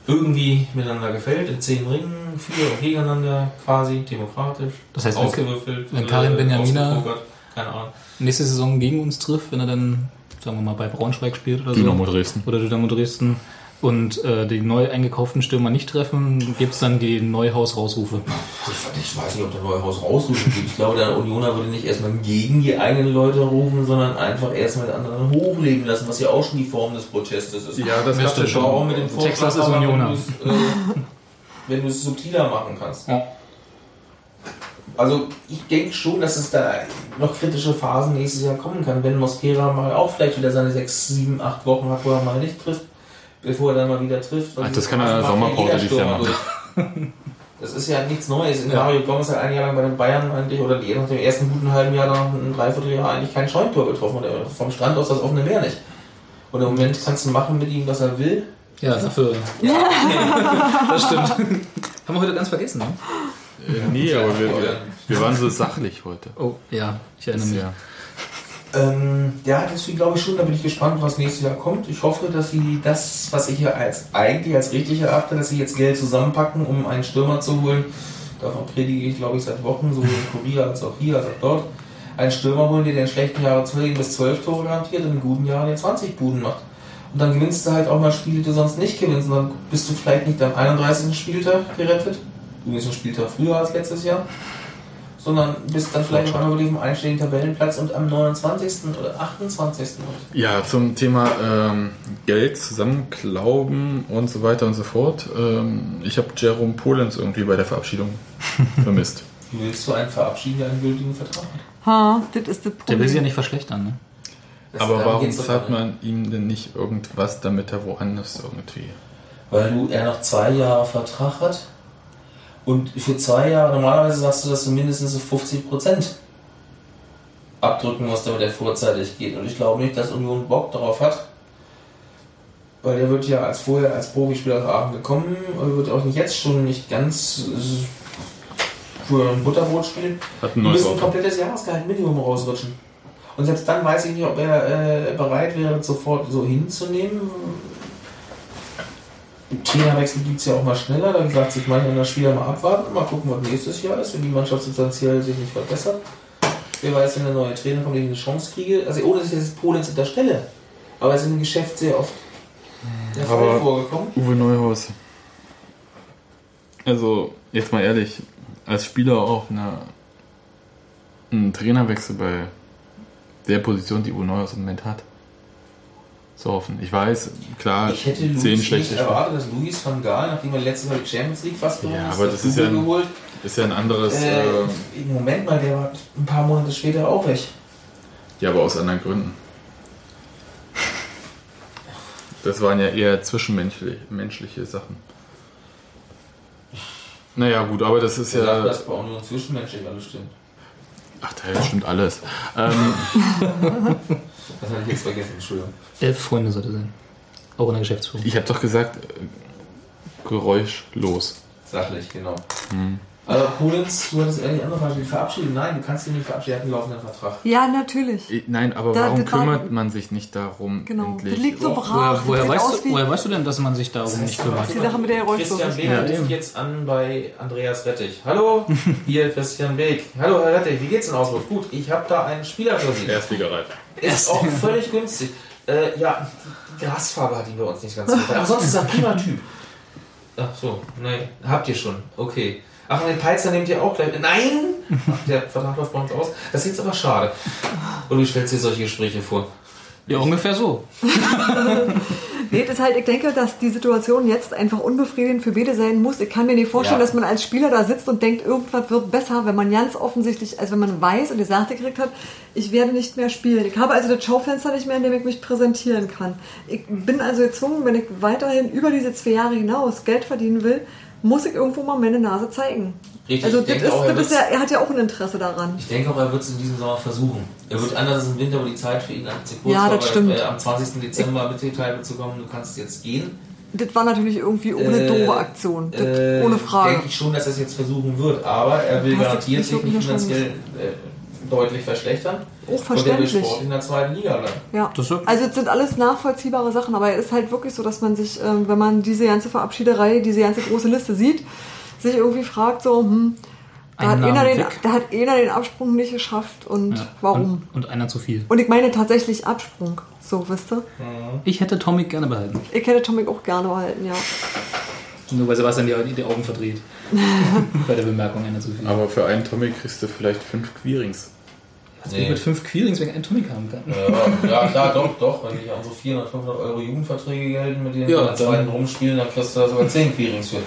irgendwie miteinander gefällt, in zehn Ringen, und gegeneinander, quasi demokratisch, Das heißt, wenn- ausgewürfelt, wenn Karim äh, Benjamina- keine Ahnung. Nächste Saison gegen uns trifft, wenn er dann, sagen wir mal, bei Braunschweig spielt oder Dynamo so. Dresden. Oder Dynamo Dresden. Und äh, die neu eingekauften Stürmer nicht treffen, gibt es dann die Neuhaus-Rausrufe. Ich weiß nicht, ob der Neuhaus rausrufen geht. Ich glaube, der Unioner würde nicht erstmal gegen die eigenen Leute rufen, sondern einfach erstmal die anderen hochleben lassen, was ja auch schon die Form des Protestes ist. Ja, das du schon. Auch mit dem Texas ist Vorschlag, Unioner. wenn du es, äh, wenn du es subtiler machen kannst. Also ich denke schon, dass es da noch kritische Phasen nächstes Jahr kommen kann, wenn Mosquera mal auch vielleicht wieder seine sechs, sieben, acht Wochen hat, wo er mal nicht trifft, bevor er dann mal wieder trifft. Ach, das kann er in der Sommerpause dieses Jahr machen. Das ist ja nichts Neues. In Ja. Mario Gomez hat ein Jahr lang bei den Bayern eigentlich, oder die nach dem ersten guten halben Jahr nach einem Dreivierteljahr eigentlich kein Scheuntor getroffen. Oder vom Strand aus das offene Meer nicht. Und im Moment kannst du machen mit ihm, was er will. Ja, dafür. [laughs] das stimmt. [laughs] Haben wir heute ganz vergessen, ne? Äh, nee, aber wir, wir, wir waren so sachlich heute. Oh, ja, ich erinnere mich. Ja. Ähm, ja, deswegen glaube ich schon, da bin ich gespannt, was nächstes Jahr kommt. Ich hoffe, dass sie das, was ich hier als eigentlich als richtig erachte, dass sie jetzt Geld zusammenpacken, um einen Stürmer zu holen. Davon predige ich, glaube ich, seit Wochen, sowohl in Korea als auch hier, als auch dort. Einen Stürmer holen, der in den schlechten Jahren 10 bis 12 Tore garantiert und in guten Jahren der 20 Buden macht. Und dann gewinnst du halt auch mal Spiele, die du sonst nicht gewinnst. Und dann bist du vielleicht nicht am 31. Spieltag gerettet. Du bist einen Spieltag früher als letztes Jahr sondern bist dann vielleicht einmal wirklich im einstelligen Tabellenplatz und am 29. oder 28. Ja, zum Thema ähm, Geld zusammenklauben und so weiter und so fort. Ähm, ich habe Jerome Polens irgendwie bei der Verabschiedung [laughs] vermisst. Willst du einen verabschieden, der einen gültigen Vertrag hat? Ha, das ist das Der Problem. will sich ja nicht verschlechtern, ne? Das- Aber warum zahlt man ihm denn nicht irgendwas, damit er woanders irgendwie... Weil du, er noch zwei Jahre Vertrag hat und für zwei Jahre, normalerweise sagst du, dass du mindestens so 50% abdrücken musst, damit er vorzeitig geht. Und ich glaube nicht, dass Union Bock darauf hat. Weil er wird ja als vorher als Profispieler nach Aachen gekommen, er wird auch nicht jetzt schon nicht ganz äh, für ein Butterbrot spielen. Hat ein neues musst ein komplettes Jahresgehalt Minimum rausrutschen. Und selbst dann weiß ich nicht, ob er äh, bereit wäre, sofort so hinzunehmen. Im Trainerwechsel gibt es ja auch mal schneller. Dann sagt sich manch einer Spieler mal abwarten, mal gucken, was nächstes Jahr ist, wenn die Mannschaft substanziell sich nicht verbessert. Wer weiß, wenn der neue Trainer kommt, ich eine Chance kriege. Also ohne dass ich jetzt Polens unterstelle. Aber es ist im Geschäft sehr oft der Fall Aber vorgekommen. Uwe Neuhaus. Also, jetzt mal ehrlich, als Spieler auch eine, ein Trainerwechsel bei der Position, die Uwe Neuhaus im Moment hat. So offen. Ich weiß, klar, Ich hätte zehn Luis nicht schlechte Spiele. erwartet, dass Luis van Gaal, nachdem er letztes Mal die Champions League fast gewonnen Ja, aber das das ist ja ein- geholt. Ist ja ein anderes. Äh, Äh, im Moment mal, der war ein paar Monate später auch weg. ja, aber aus anderen Gründen. Das waren ja eher zwischenmenschliche menschliche Sachen. Naja, gut, aber das ist sagt, ja. dass bei Union zwischenmenschlich alles stimmt. Ach, da stimmt alles. Ähm, [laughs] Das hatte ich jetzt vergessen, Entschuldigung. Elf Freunde sollte sein. Auch in der Geschäftsführung. ich habe doch gesagt, äh, geräuschlos. Sachlich, genau. Hm. Also Polens, du hattest ehrlich andere Frage, die verabschieden. Nein, du kannst ihn nicht verabschieden, er hat einen laufenden Vertrag. Ja, natürlich. Ich- Nein, aber Da- warum das war- kümmert man sich nicht darum? Genau. Endlich? Das liegt so Doch, brach. Woher, woher, Das weißt du, woher weißt du denn, dass man sich darum nicht kümmert? Die Sache mit der Christian Geräuschlosigkeit. Beek Ja, ruft jetzt an bei Andreas Rettich. Hallo, [laughs] hier Christian Beek. Hallo Herr Rettich, wie geht's in Ausbruch? Gut, ich habe da einen Spieler für Sie. Erstligareif. Ist auch völlig günstig. Äh, ja, die Grasfarbe hat ihn bei uns nicht ganz gut. Aber sonst ist er ein prima Typ. Ach so, nein, habt ihr schon. Okay. Ach, und den Peizer nehmt ihr auch gleich. Nein! Ach, [laughs] der Vertrag läuft bei uns aus. Das ist jetzt aber schade. Und wie stellst du dir solche Gespräche vor? Ja, ungefähr so. [laughs] Nee, das ist halt, ich denke, dass die Situation jetzt einfach unbefriedigend für beide sein muss. Ich kann mir nicht vorstellen, Ja. dass man als Spieler da sitzt und denkt, irgendwas wird besser, wenn man ganz offensichtlich, also wenn man weiß und die Sache gekriegt hat, ich werde nicht mehr spielen. Ich habe also das Schaufenster nicht mehr, in dem ich mich präsentieren kann. Ich bin also gezwungen, wenn ich weiterhin über diese zwei Jahre hinaus Geld verdienen will, muss ich irgendwo mal meine Nase zeigen. Richtig, also das ist, auch, er das ist ja, er hat ja auch ein Interesse daran. Ich denke auch, er wird es in diesem Sommer versuchen. Er wird anders als im Winter, wo die Zeit für ihn einfach zu kurz Ja, war, das stimmt. äh, am 20. Dezember mitgeteilt zu kommen, du kannst jetzt gehen. Das war natürlich irgendwie ohne Äh, doofe Aktion. Das, Äh, ohne Frage. Denke ich schon, dass er es jetzt versuchen wird, aber er will garantiert nicht sich nicht finanziell deutlich verschlechtern. Auch Und er will verständlich. Sport in der zweiten Liga bleiben. Ja, also es sind alles nachvollziehbare Sachen, aber es ist halt wirklich so, dass man sich, ähm, wenn man diese ganze Verabschiederei, diese ganze große Liste sieht, sich irgendwie fragt so, hm, da hat, einer den, da hat einer den Absprung nicht geschafft und Ja. warum? Und, und einer zu viel. Und ich meine tatsächlich Absprung, so, wisst ihr? Ich hätte Tommy gerne behalten. Ich hätte Tomik auch gerne behalten, ja. Nur weil Sebastian die, die Augen verdreht. [laughs] Bei der Bemerkung einer zu viel. Aber für einen Tommy kriegst du vielleicht fünf Queerings. Was nee. mit fünf Queerings, wenn ich einen Tomik haben kann. Ja, ja, klar, doch, doch. Wenn die an so 400, 500 Euro Jugendverträge gelten, mit denen Ja, wir dann- zweiten rumspielen, dann kriegst du da sogar 10 Clearings für.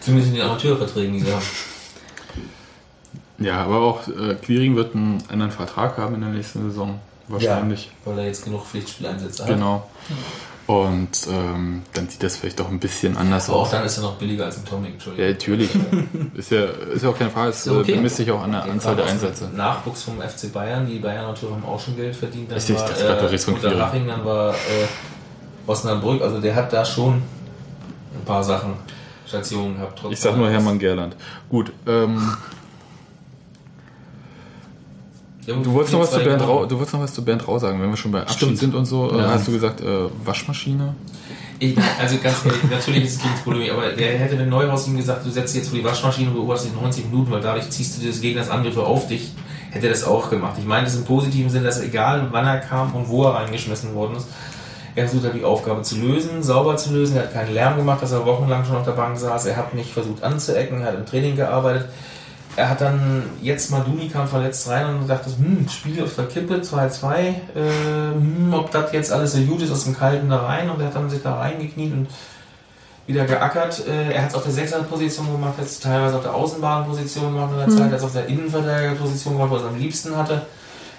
Zumindest in den Amateurverträgen, die sie haben. Ja, aber auch äh, Quiring wird einen anderen Vertrag haben in der nächsten Saison. Wahrscheinlich. Ja, weil er jetzt genug Pflichtspieleinsätze hat. Genau. Und ähm, dann sieht das vielleicht auch ein bisschen anders Aber auch aus. dann ist er noch billiger als ein Tommy, Entschuldigung. Ja, natürlich. [laughs] ist, ja, ist ja auch keine Frage. Es ja okay. äh, bemisst sich auch an der Anzahl der Einsätze. Nachwuchs vom FC Bayern. Die Bayern natürlich haben auch schon Geld verdient. Dann Richtig, war, das war der äh, von Unter Quirin. Haching, dann war äh, Osnabrück. Also der hat da schon ein paar Sachen, Stationen gehabt. Ich sag nur. Hermann Gerland. Gut, ähm, du, wolltest noch was zu Bernd. Rau, du wolltest noch was zu Bernd Rau sagen, wenn wir schon bei Abschied Stimmt. sind und so. Äh, Ja. Hast du gesagt, äh, Waschmaschine? Ich, also ganz ehrlich, natürlich ist es gegen das Problem, aber der hätte mit Neuhaus ihm gesagt, du setzt dich jetzt vor die Waschmaschine und beobachtest dich 90 Minuten, weil dadurch ziehst du des Gegners Angriffe auf dich. Hätte er das auch gemacht. Ich meine das im positiven Sinn, dass egal wann er kam und wo er reingeschmissen worden ist, er versucht hat, die Aufgabe zu lösen, sauber zu lösen. Er hat keinen Lärm gemacht, dass er wochenlang schon auf der Bank saß. Er hat nicht versucht anzuecken, er hat im Training gearbeitet. Er hat dann, jetzt Maduni kam verletzt rein und dachte, hm, Spiel auf der Kippe, 2-2, äh, hm, ob das jetzt alles so gut ist aus dem Kalten da rein und er hat dann sich da reingekniet und wieder geackert. Äh, er hat es auf der Sechser-Position gemacht, jetzt teilweise auf der Außenbahnposition gemacht in der Mhm. Zeit, er hat auf der Innenverteidigerposition gemacht, wo er es am liebsten hatte.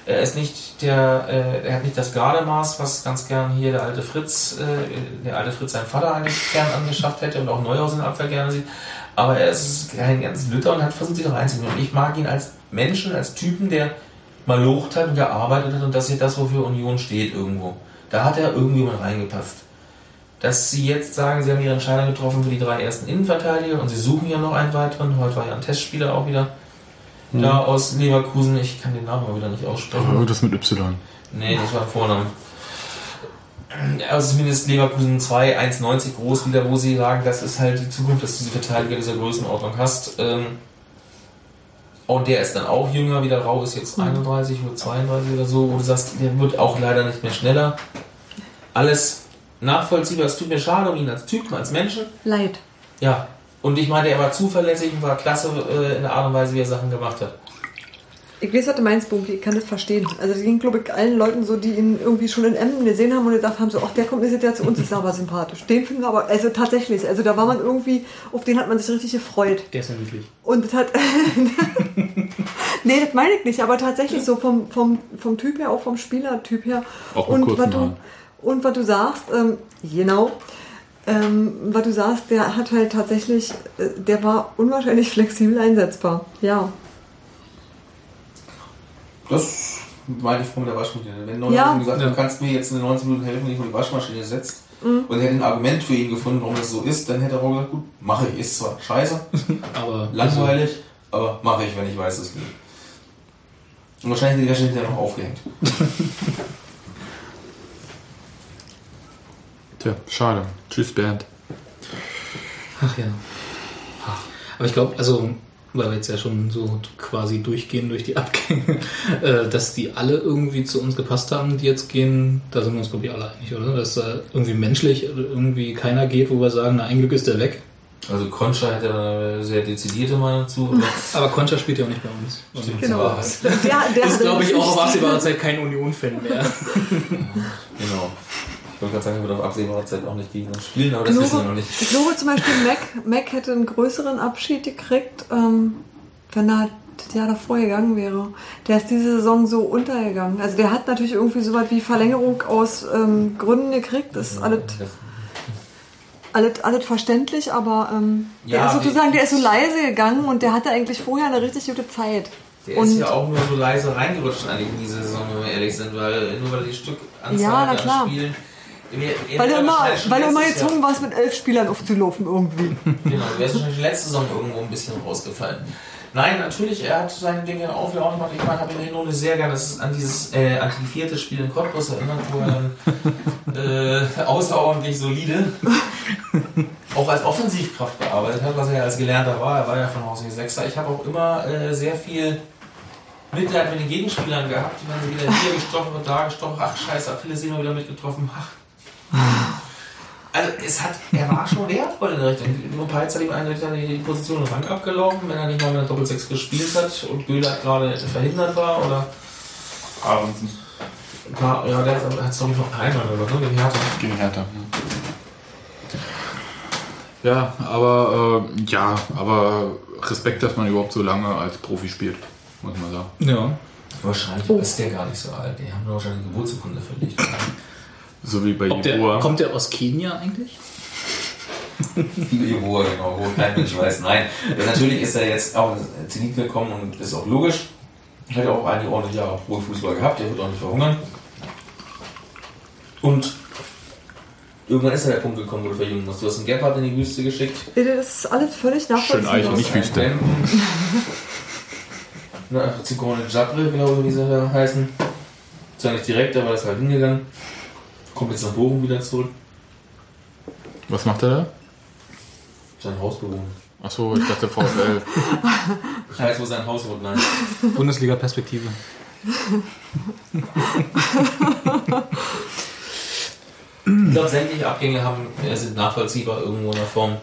Er ist nicht der, äh, er hat nicht das Gardemaß, was ganz gern hier der alte Fritz, äh, der alte Fritz sein Vater eigentlich gern angeschafft hätte und auch Neuhaus in der Abwehr gerne sieht. Aber er ist kein ganz Lütter und hat versucht, sich da reinzunehmen. Und ich mag ihn als Menschen, als Typen, der mal locht hat und gearbeitet hat und das ist das, wofür Union steht irgendwo. Da hat er irgendwie mal reingepasst. Dass sie jetzt sagen, sie haben ihre Entscheidung getroffen für die drei ersten Innenverteidiger und sie suchen ja noch einen weiteren. Heute war ja ein Testspieler auch wieder Hm. da aus Leverkusen. Ich kann den Namen mal wieder nicht aussprechen. Oh, das mit Y. Nee, das war ein Vorname. Also zumindest Leverkusen 2, 1,90 groß wieder, wo sie sagen, das ist halt die Zukunft, dass du diese Verteidiger dieser Größenordnung hast. Ähm, Und der ist dann auch jünger, wieder Rau ist jetzt 31 oder 32 oder so, wo du sagst, der wird auch leider nicht mehr schneller. Alles nachvollziehbar, es tut mir schade um ihn als Typen, als Menschen. Leid. Ja, und ich meine, er war zuverlässig und war klasse äh, in der Art und Weise, wie er Sachen gemacht hat. Ich weiß, was du meinst, Bunky, ich kann das verstehen. Also das ging, glaube ich, allen Leuten so, die ihn irgendwie schon in Emden gesehen haben und gesagt haben, so, ach, der kommt jetzt ja zu uns, ist aber sympathisch. Den finden wir aber, also tatsächlich, also da war man irgendwie, auf den hat man sich richtig gefreut. Der ist ja niedlich. Und das hat, [laughs] nee, das meine ich nicht, aber tatsächlich so vom, vom, vom Typ her, auch vom Spielertyp her. Auch mit und was du, Haaren. und was du sagst, ähm, genau, ähm, was du sagst, der hat halt tatsächlich, äh, der war unwahrscheinlich [laughs] flexibel einsetzbar. Ja. Das meine ich von der Waschmaschine. Wenn Neuer Ja. gesagt, Ja. du kannst mir jetzt in den 90 Minuten helfen, wenn ich vor die Waschmaschine setzt Mhm. und er hätte ein Argument für ihn gefunden, warum das so ist, dann hätte er auch gesagt, gut, mache ich. Ist zwar scheiße, [laughs] Aber langweilig, aber mache ich, wenn ich weiß, es geht. Und wahrscheinlich hätte die Wäsche hinterher noch aufgehängt. [laughs] Tja, schade. Tschüss, Bernd. Ach ja. Aber ich glaube, also, weil wir jetzt ja schon so quasi durchgehen durch die Abgänge, [laughs] äh, dass die alle irgendwie zu uns gepasst haben, die jetzt gehen, da sind wir uns, glaube ich, alle einig, oder? Dass da irgendwie menschlich irgendwie keiner geht, wo wir sagen, na, ein Glück ist der weg. Also Concha hätte eine sehr dezidierte Meinung zu. [laughs] Aber Concha spielt ja auch nicht bei uns. Und Genau. aber- Der, der ist, glaube ich, auch auf [laughs] absehbarer Zeit kein Union-Fan mehr. Genau. Ich wollte gerade sagen, wird auf absehbare Zeit auch nicht gegen uns spielen, aber das wissen wir glaube, noch nicht. [laughs] ich glaube zum Beispiel, Mac, Mac hätte einen größeren Abschied gekriegt, ähm, wenn er das Jahr davor gegangen wäre. Der ist diese Saison so untergegangen. Also der hat natürlich irgendwie so was wie Verlängerung aus ähm, Gründen gekriegt. Das ist alles, alles, alles verständlich, aber ähm, der Ja, ist sozusagen, der ist so leise gegangen und der hatte eigentlich vorher eine richtig gute Zeit. Der und ist ja auch nur so leise reingerutscht eigentlich in diese Saison, wenn wir ehrlich sind, weil nur weil die Stückanzahl Ja. Spielen. Wir- wir weil du wären immer, schon weil du immer gezwungen warst, mit elf Spielern aufzulaufen irgendwie. [laughs] Genau, du wärst wahrscheinlich letzte Saison irgendwo ein bisschen rausgefallen. Nein, natürlich, er hat seine Dinge auch wieder auch gemacht. Ich meine, habe in Erinnerung sehr gerne das an dieses, äh, an die vierte Spiel in Cottbus erinnert, wo er dann äh, [laughs] außerordentlich solide [laughs] auch als Offensivkraft gearbeitet hat, was er ja als Gelernter war. Er war ja von Haus aus Sechser. Ich habe auch immer äh, sehr viel Mitleid mit den Gegenspielern gehabt, wenn sie wieder hier gestochen und da gestochen. Ach, scheiße, Achillessehne wieder mitgetroffen. Ach, also es hat, er war schon wertvoll in der Richtung. Nur Peitz hat ihm eigentlich dann die, Position im Rang abgelaufen, wenn er nicht mal mit einer Doppel-6 gespielt hat und Göhler gerade verhindert war oder. Aronsen. Ja, ja der hat es doch nicht noch einmal oder so, gegen Hertha. Gegen Hertha. Ja, aber äh, ja, aber Respekt, dass man überhaupt so lange als Profi spielt. muss man sagen. Ja. Wahrscheinlich Oh. ist der gar nicht so alt. Die haben wahrscheinlich eine Geburtsurkunde verlegt. So wie bei Ob der, Jeboa. kommt der aus Kenia eigentlich? [laughs] Viele Ivoer, genau, wo kein Mensch weiß. Nein, Ja, natürlich ist er jetzt auch in Zenit gekommen und ist auch logisch. Hat ja auch einige ordentliche Jahre Profifußball gehabt, der wird auch nicht verhungern. Und irgendwann ist ja der Punkt gekommen, wo du verjüngen musst. Du hast einen Gebhardt in die Wüste geschickt. Das ist alles völlig nachvollziehbar. Eiche, nicht Wüste. Na, Zitrone Jabre, glaube ich, wie sie da heißen. Zwar nicht direkt, aber ist halt hingegangen. Kommt jetzt nach Bochum wieder zurück. Was macht er da? Sein Haus bewohnen. Achso, ich dachte VfL. [laughs] Ich weiß, wo sein Haus wohnt, nein. Bundesliga-Perspektive. Ich glaube, sämtliche Abgänge haben, äh, sind nachvollziehbar irgendwo in der Form.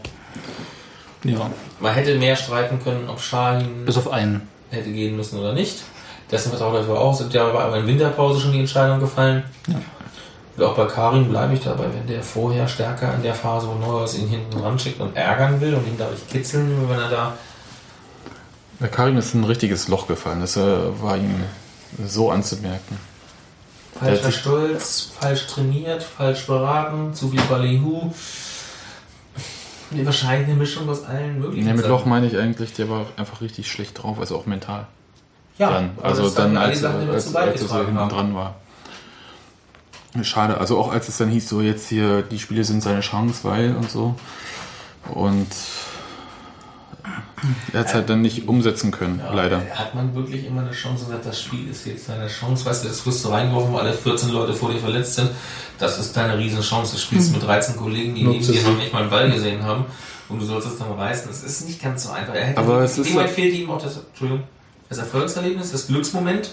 Ja. Man hätte mehr streiten können, ob Schahin Bis auf einen. hätte gehen müssen oder nicht. Dessen Vertrag läuft aber auch. Sind ja aber in Winterpause schon die Entscheidung gefallen. Und auch bei Karim bleibe ich dabei, wenn der vorher stärker in der Phase, wo Neuhaus ihn hinten ran schickt und ärgern will und ihn dadurch kitzeln, wenn er da Bei Karim ist ein richtiges Loch gefallen. Das äh, war ihm so anzumerken. Falscher Stolz, falsch trainiert, falsch beraten, zu viel Ballyhoo. Nee, Wahrscheinlich eine Mischung aus allen möglichen. Nee, mit Sachen. Loch meine ich eigentlich, der war einfach richtig schlecht drauf, also auch mental. Ja, dann, also dann, die als, als, als, als er hinten dran war. Schade, also auch als es dann hieß, so jetzt hier, die Spiele sind seine Chance, weil und so. Und er hat es halt dann nicht umsetzen können, Ja, leider. Hat man wirklich immer eine Chance gesagt, das Spiel ist jetzt deine Chance? Weißt du, jetzt wirst du reingeworfen, weil alle 14 Leute vor dir verletzt sind. Das ist deine Riesenchance. Du spielst Hm. mit 13 Kollegen, die neben dir noch nicht mal einen Ball gesehen haben. Und du sollst es dann reißen. Das ist nicht ganz so einfach. Er hätte Aber es ist so- fehlt ihm auch das, Entschuldigung, das Erfolgserlebnis, das Glücksmoment,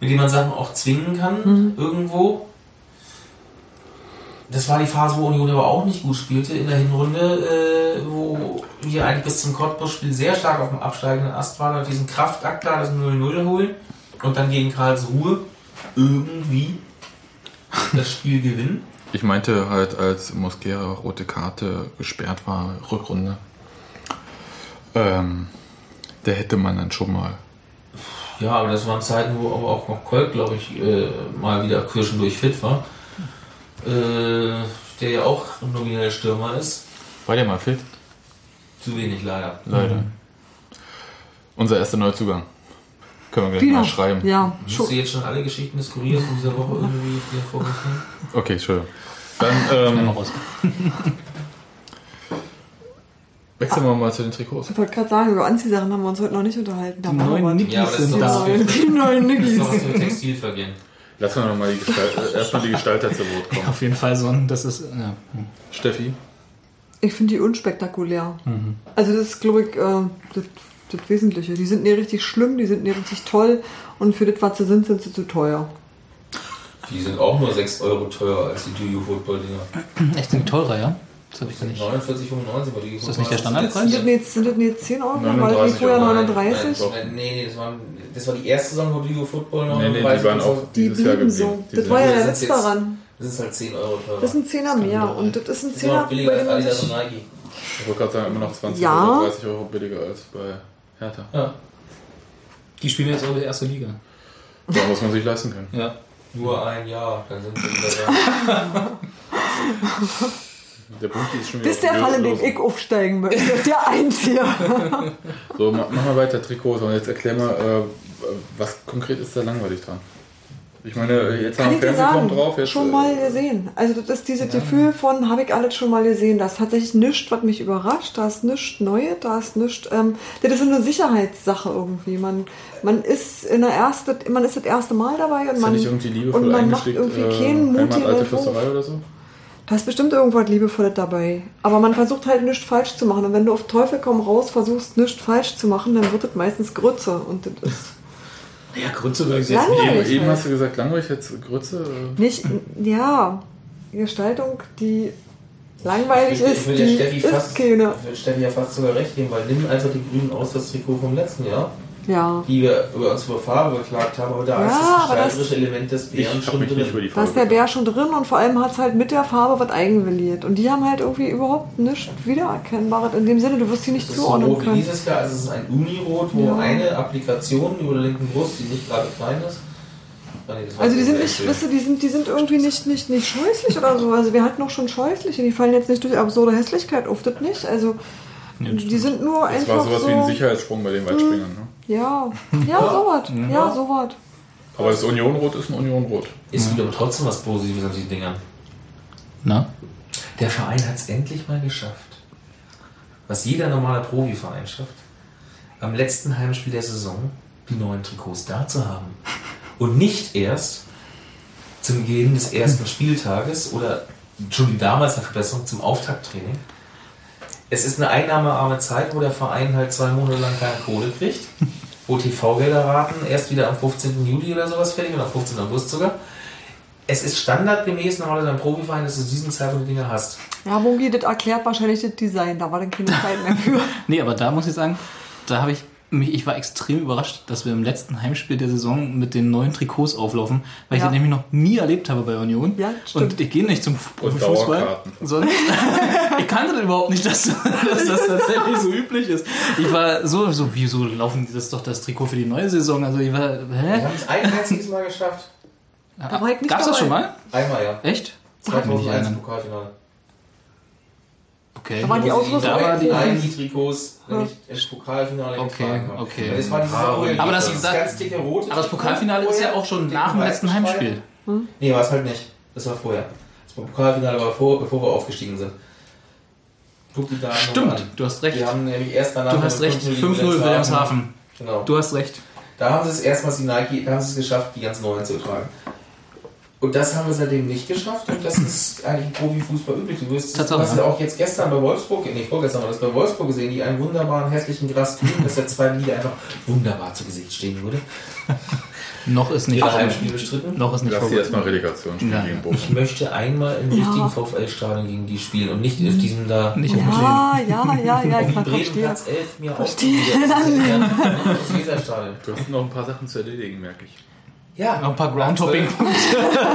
mit dem man Sachen auch zwingen kann, irgendwo. Das war die Phase, wo Union aber auch nicht gut spielte in der Hinrunde, äh, wo wir eigentlich bis zum Cottbus-Spiel sehr stark auf dem absteigenden Ast waren und diesen Kraftakt da, das 0-0 holen und dann gegen Karlsruhe irgendwie das Spiel gewinnen. Ich meinte halt, als Mosquera rote Karte gesperrt war, Rückrunde, ähm, da hätte man dann schon mal. Ja, aber das waren Zeiten, wo aber auch noch Kolk, glaube ich, äh, mal wieder kirschendurch fit war. Äh, der ja auch nominell Stürmer ist. War der mal fit? Zu wenig leider. Leider. Mhm. Unser erster Neuzugang. Können wir gleich Wieder. mal schreiben. Ja, Musst du jetzt schon alle Geschichten des Kuriers von dieser Woche irgendwie hier vor mich nehmen? Okay, Entschuldigung. Dann ähm, [laughs] wechseln wir mal zu den Trikots. Ich wollte gerade sagen, über Anziehsachen haben wir uns heute noch nicht unterhalten. Da Die neuen Ja, ist sind da. Die neuen das ist doch was für Textilvergehen. Lassen wir nochmal die Gestalt, [laughs] äh, erstmal die Gestalter zu Wort kommen. Auf jeden Fall so ein, das ist, ja. hm. Steffi? Ich finde die unspektakulär. Mhm. Also das ist, glaube ich, äh, das, das Wesentliche. Die sind nie richtig schlimm, die sind nie richtig toll und für das, was sie sind, sind sie zu teuer. Die sind auch nur 6 Euro teurer als die Do You Football Dinger. Echt sind die teurer, ja? Das habe ich ja nicht. 49,95 bei Do You Ist das nicht der Sind Standardpreis? das nicht, sind das nicht 10 Euro? Weil die 39 vorher Euro. 39? Nein, nee, nee, das war, das war die erste Saison, wo You Football Nee, nee, die waren auch Die dieses Jahr blieben geblieben. so. Die Das sind- war ja der sind jetzt- daran. Das ist halt 10 Euro teurer. Das ist ein Zehner mehr und das ist ein Das ist noch billiger bei als Adidas und Nike. Ich wollte gerade sagen, immer noch 20 Ja. Euro, 30 Euro billiger als bei Hertha. Ja, Die spielen jetzt auch die erste Liga. Da muss man sich leisten können. Ja. nur ein Jahr, dann sind sie wieder da. [laughs] [laughs] Der Bunky ist schon wieder Das ist der Fall, in dem ich aufsteigen möchte. [laughs] Der Einzige. So, ma- mach mal weiter, Trikots. Und jetzt erklär mal, äh, was konkret ist da langweilig dran? Ich meine, jetzt Kann haben wir sagen, drauf. Jetzt, schon äh, mal gesehen. Also das ist dieses Gefühl von, habe ich alles schon mal gesehen. Das ist tatsächlich nichts, was mich überrascht. Da ist nichts Neues, da ist nichts... Ähm, das ist eine Sicherheitssache irgendwie. Man, man, ist in der erste, man ist das erste Mal dabei und Ist ja man, nicht irgendwie liebevoll und man macht irgendwie äh, keinen alte mutigen Fürsterei oder so? Da ist bestimmt irgendwas Liebevolles dabei. Aber man versucht halt nichts falsch zu machen. Und wenn du auf Teufel komm raus versuchst, nichts falsch zu machen, dann wird das meistens Grütze. Und das ist Ja, Grütze würde ich jetzt Langweilig. Eben, eben halt. hast du gesagt, langweilig, jetzt Grütze. äh, nicht, ja, Gestaltung, die langweilig Ich ist, will der die Steffi ist fast, keine. ich will Steffi ja fast sogar recht geben, weil nimm einfach die Grünen aus das Trikot vom letzten Jahr. Ja. die wir über uns über Farbe geklagt haben, aber da Ja, ist das das- gestalterische Element des Bären schon drin. nicht über die Da ist der Bär schon drin und vor allem hat es halt mit der Farbe was eigenwilliert. Und die haben halt irgendwie überhaupt nichts Wiedererkennbares in dem Sinne, du wirst sie nicht Das ist so zuordnen rot wie können. dieses Jahr, also es ist ein Unirot, wo Ja. eine Applikation über der linken Brust, die nicht gerade klein ist. Ah, das Also die so sind nicht, wisst ihr, die sind, die sind irgendwie nicht, nicht, nicht scheußlich oder so. Also wir hatten auch schon scheußliche, die fallen jetzt nicht durch absurde Hässlichkeit auf, das nicht. Also die sind nur Das einfach war sowas so... wie ein Sicherheitssprung bei den Weitspringern. Ne? Ja, ja, sowas. Mhm. Ja, sowas. Aber das Unionrot ist ein Unionrot. Ist wieder trotzdem was Positives an diesen Dingern. Na? Der Verein hat es endlich mal geschafft, was jeder normale Profiverein schafft, am letzten Heimspiel der Saison die neuen Trikots da zu haben. Und nicht erst zum Beginn des ersten [laughs] Spieltages oder schon die damals eine Verbesserung zum Auftakttraining. Es ist eine einnahmearme Zeit, wo der Verein halt zwei Monate lang keine Kohle kriegt, wo TV-Gelder raten, erst wieder am 15. Juli oder sowas fertig oder am 15. August sogar. Es ist standardgemäß normalerweise ein Profiverein, dass du zu diesem Zeitpunkt Dinge hast. Ja, Mogi, das erklärt wahrscheinlich das Design. Da war dann keine Zeit mehr für. [laughs] Nee, aber da muss ich sagen, da habe ich mich, ich war extrem überrascht, dass wir im letzten Heimspiel der Saison mit den neuen Trikots auflaufen, weil ich Ja. das nämlich noch nie erlebt habe bei Union. Ja, stimmt. Und ich gehe nicht zum Profifußball, Dauerkarten. sondern [laughs] ich kannte das überhaupt nicht, dass, dass das tatsächlich so üblich ist. Ich war so, so, wieso laufen das doch das Trikot für die neue Saison? Also ich war, Wir hä? haben es ein einziges Mal geschafft. Da war ich nicht Gab's das schon mal? Einmal ja. Echt? 2001 im Pokalfinale. Okay. Da waren die Ausrüstung Da war die- nein, die Trikots, nämlich das Pokalfinale Okay, okay. Das war dieses Saison, Aber das- dieses das- ganz dicke rote Aber das Pokalfinale ist ja auch schon nach dem letzten. Heimspiel. Nee, war es halt nicht. Das war vorher. Das Pokalfinale war vor, bevor wir aufgestiegen sind. Noch an. Stimmt, du hast recht. Die haben nämlich erst danach Du hast recht, 5-0 5-0 Wilhelmshaven. Genau. Du hast recht. Da haben sie es erstmals die Nike, da haben sie es geschafft, die ganz neuen zu tragen. Und das haben wir seitdem nicht geschafft und das ist eigentlich im Profifußball üblich. Du wirst, Tatsache, hast ja. auch jetzt gestern bei Wolfsburg, nee, vorgestern war das bei Wolfsburg gesehen, die einen wunderbaren hässlichen Gras tun, dass der zweiten Liga einfach wunderbar zu Gesicht stehen würde. Noch ist nicht Ihre vorbei. Heimspiel bestritten. Noch ist nicht Lass sie vorbei. erstmal Relegation spielen Ja. gegen Bochum. Ich möchte einmal im Ja. richtigen VfL-Stadion gegen die spielen und nicht auf diesem da. Nicht auf dem Ja, ja, ja, ja, ich kann verstehen. Bredenplatz 11 mir Verstehe. [laughs] Weserstadion. Du hast noch ein paar Sachen zu erledigen, merke ich. Ja, Noch ein paar Groundhopping.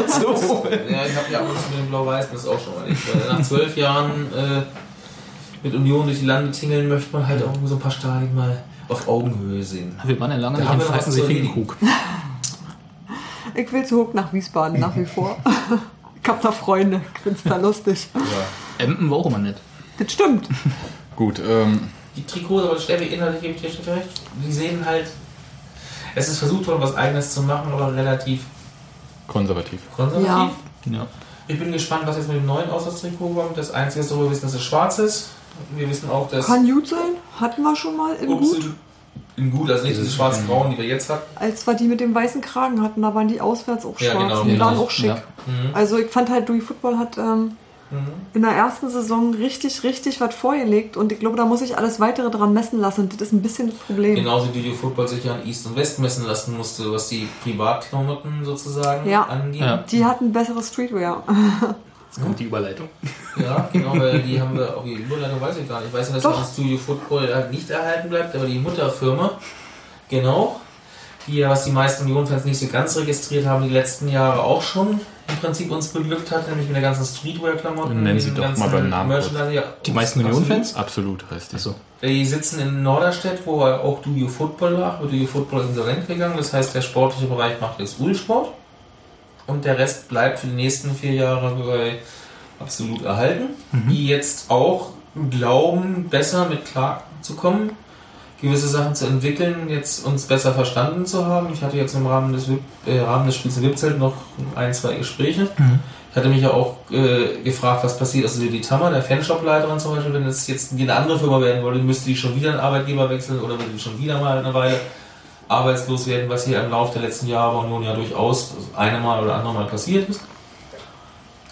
so. [laughs] Ja, ich habe ja zu mit dem Blau-Weiß, das ist auch schon mal nicht. Nach zwölf Jahren äh, mit Union durch die Lande tingeln, möchte man halt auch so ein paar Stadien mal auf Augenhöhe sehen. Wir waren ja lange Da nicht haben in wir noch was zu Falkensee-Finkenkrug. Ich will zu hoch nach Wiesbaden, nach wie vor. ich hab da Freunde, ich find's da lustig. Empen war auch immer nett. Das stimmt. Gut, ähm, Die Trikots, aber Steffi, inhaltlich gebe ich dir schon recht, die sehen halt, es ist versucht worden, was Eigenes zu machen, aber relativ konservativ. konservativ. Ja. Ja. Ich bin gespannt, was jetzt mit dem neuen Auswärtstrikot kommt. Das Einzige, was wir wissen, dass es schwarz ist. Wir wissen auch, dass Kann gut sein. Hatten wir schon mal Ups, gut. In, gut, also nicht diese schwarz-braun, die wir jetzt hatten. Als wir die mit dem weißen Kragen hatten, da waren die auswärts auch Ja, schwarz. genau, die genau. waren auch schick. Ja. Mhm. Also ich fand halt, Dewey Football hat ähm, in der ersten Saison richtig, richtig was vorgelegt und ich glaube, da muss ich alles weitere dran messen lassen. Das ist ein bisschen das Problem. Genauso wie die Football sich ja an East und West messen lassen musste, was die Privatklamotten sozusagen Ja. angeht. Ja. Die hatten besseres Streetwear. [laughs] Jetzt kommt die Überleitung. [laughs] Ja, genau, weil die haben wir, auch die Überleitung weiß ich gar nicht. Ich weiß ja, dass Doch. das Studio Football halt nicht erhalten bleibt, aber die Mutterfirma, genau, die ja, was die meisten Union-Fans nicht so ganz registriert haben, die letzten Jahre auch schon im Prinzip uns beglückt hat, nämlich mit der ganzen Streetwear-Klamotten. Nennen mit Sie doch mal beim Namen. Ja, Die meisten. Union-Fans? Absolut heißt die. Achso. Die sitzen in Norderstedt, wo auch Dudio Football war, aber Dudio Football ist insolvent gegangen. Das heißt, der sportliche Bereich macht jetzt Ulsport. Und der Rest bleibt für die nächsten vier Jahre bei absolut erhalten. Die jetzt auch glauben, besser mit klar zu kommen, gewisse Sachen zu entwickeln, jetzt uns besser verstanden zu haben. Ich hatte jetzt im Rahmen des, äh, Rahmen des Spiels im Wipzelt noch ein, zwei Gespräche. Ich hatte mich ja auch äh, gefragt, was passiert. Also die Tammer, der Fanshop-Leiterin zum Beispiel, wenn es jetzt eine andere Firma werden würde, müsste die schon wieder einen Arbeitgeber wechseln oder würde die schon wieder mal eine Weile arbeitslos werden, was hier im Laufe der letzten Jahre bei Union ja durchaus eine Mal oder andere Mal passiert ist.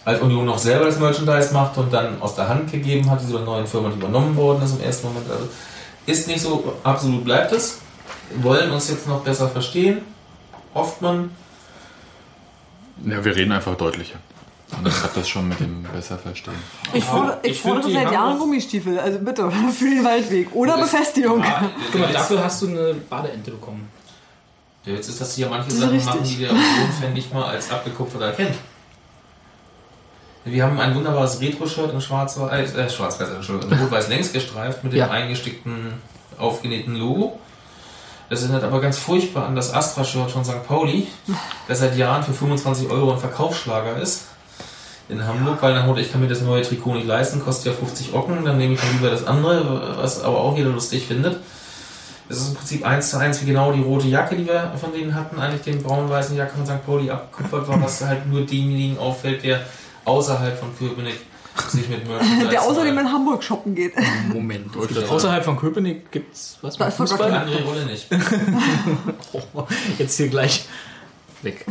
Als Union noch selber das Merchandise macht und dann aus der Hand gegeben hat, diese neuen Firma, die übernommen worden ist im ersten Moment. Also ist nicht so, absolut bleibt es. Wollen uns jetzt noch besser verstehen, hofft man. Ja, wir reden einfach deutlicher. Und dann klappt das schon mit dem besser verstehen. Ich, fordere, ich, ich fordere seit Jahren Gummistiefel, also bitte, [laughs] für den Waldweg. Oder Befestigung. Guck mal, dafür hast du eine Badeente bekommen. Der Witz ist, dass sie ja manche Das Sachen machen, die der Autoren-Fan nicht mal als abgekupfert erkennt. Wir haben ein wunderbares Retro-Shirt in schwarz-weiß, äh, schwarz-weiß, Entschuldigung, in rot-weiß längs gestreift mit dem Ja. eingestickten, aufgenähten Logo. Das erinnert aber ganz furchtbar an das Astra-Shirt von St. Pauli, das seit Jahren für 25 Euro ein Verkaufsschlager ist. In Hamburg, weil nach ich kann mir das neue Trikot nicht leisten, kostet ja 50 Ocken, dann nehme ich dann lieber das andere, was aber auch jeder lustig findet. Das ist im Prinzip eins zu eins wie genau die rote Jacke, die wir von denen hatten, eigentlich den braun-weißen Jacke von St. Pauli abgekupfert war, was halt nur demjenigen auffällt, der außerhalb von Köpenick sich mit Merchandise [laughs] Der außerdem in Hamburg shoppen geht. Moment. Es gibt außerhalb von Köpenick gibt's was Da mit ist Fußball? andere Rolle nicht. [laughs] Oh, jetzt hier gleich weg.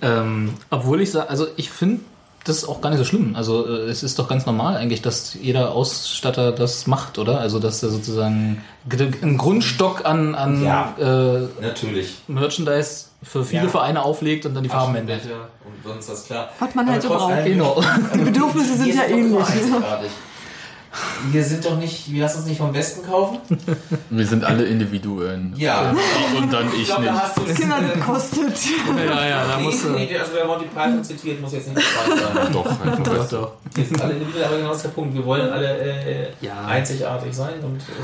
ähm, obwohl ich sage, also ich finde das ist auch gar nicht so schlimm. Also äh, es ist doch ganz normal eigentlich, dass jeder Ausstatter das macht, oder? Also dass er sozusagen einen Grundstock an, an Ja. äh, Natürlich. Merchandise für viele Ja. Vereine auflegt und dann die Farben ändert. Und sonst was klar. Was man halt so braucht. Genau. Die [laughs] Bedürfnisse sind ja ähnlich. [laughs] Wir sind doch nicht, wir lassen uns nicht vom Besten kaufen. Wir sind alle Individuen. Ja. Und dann ich Ich glaube, da nicht. hast du Das Kinder kostet. Ja, ja, da Nee, musst du. nee, also wer Monty Python zitiert, muss jetzt nicht dabei sein. Doch, einfach Doch, doch. Wir sind alle individuell, aber genau das ist der Punkt. Wir wollen alle äh, Ja. einzigartig sein.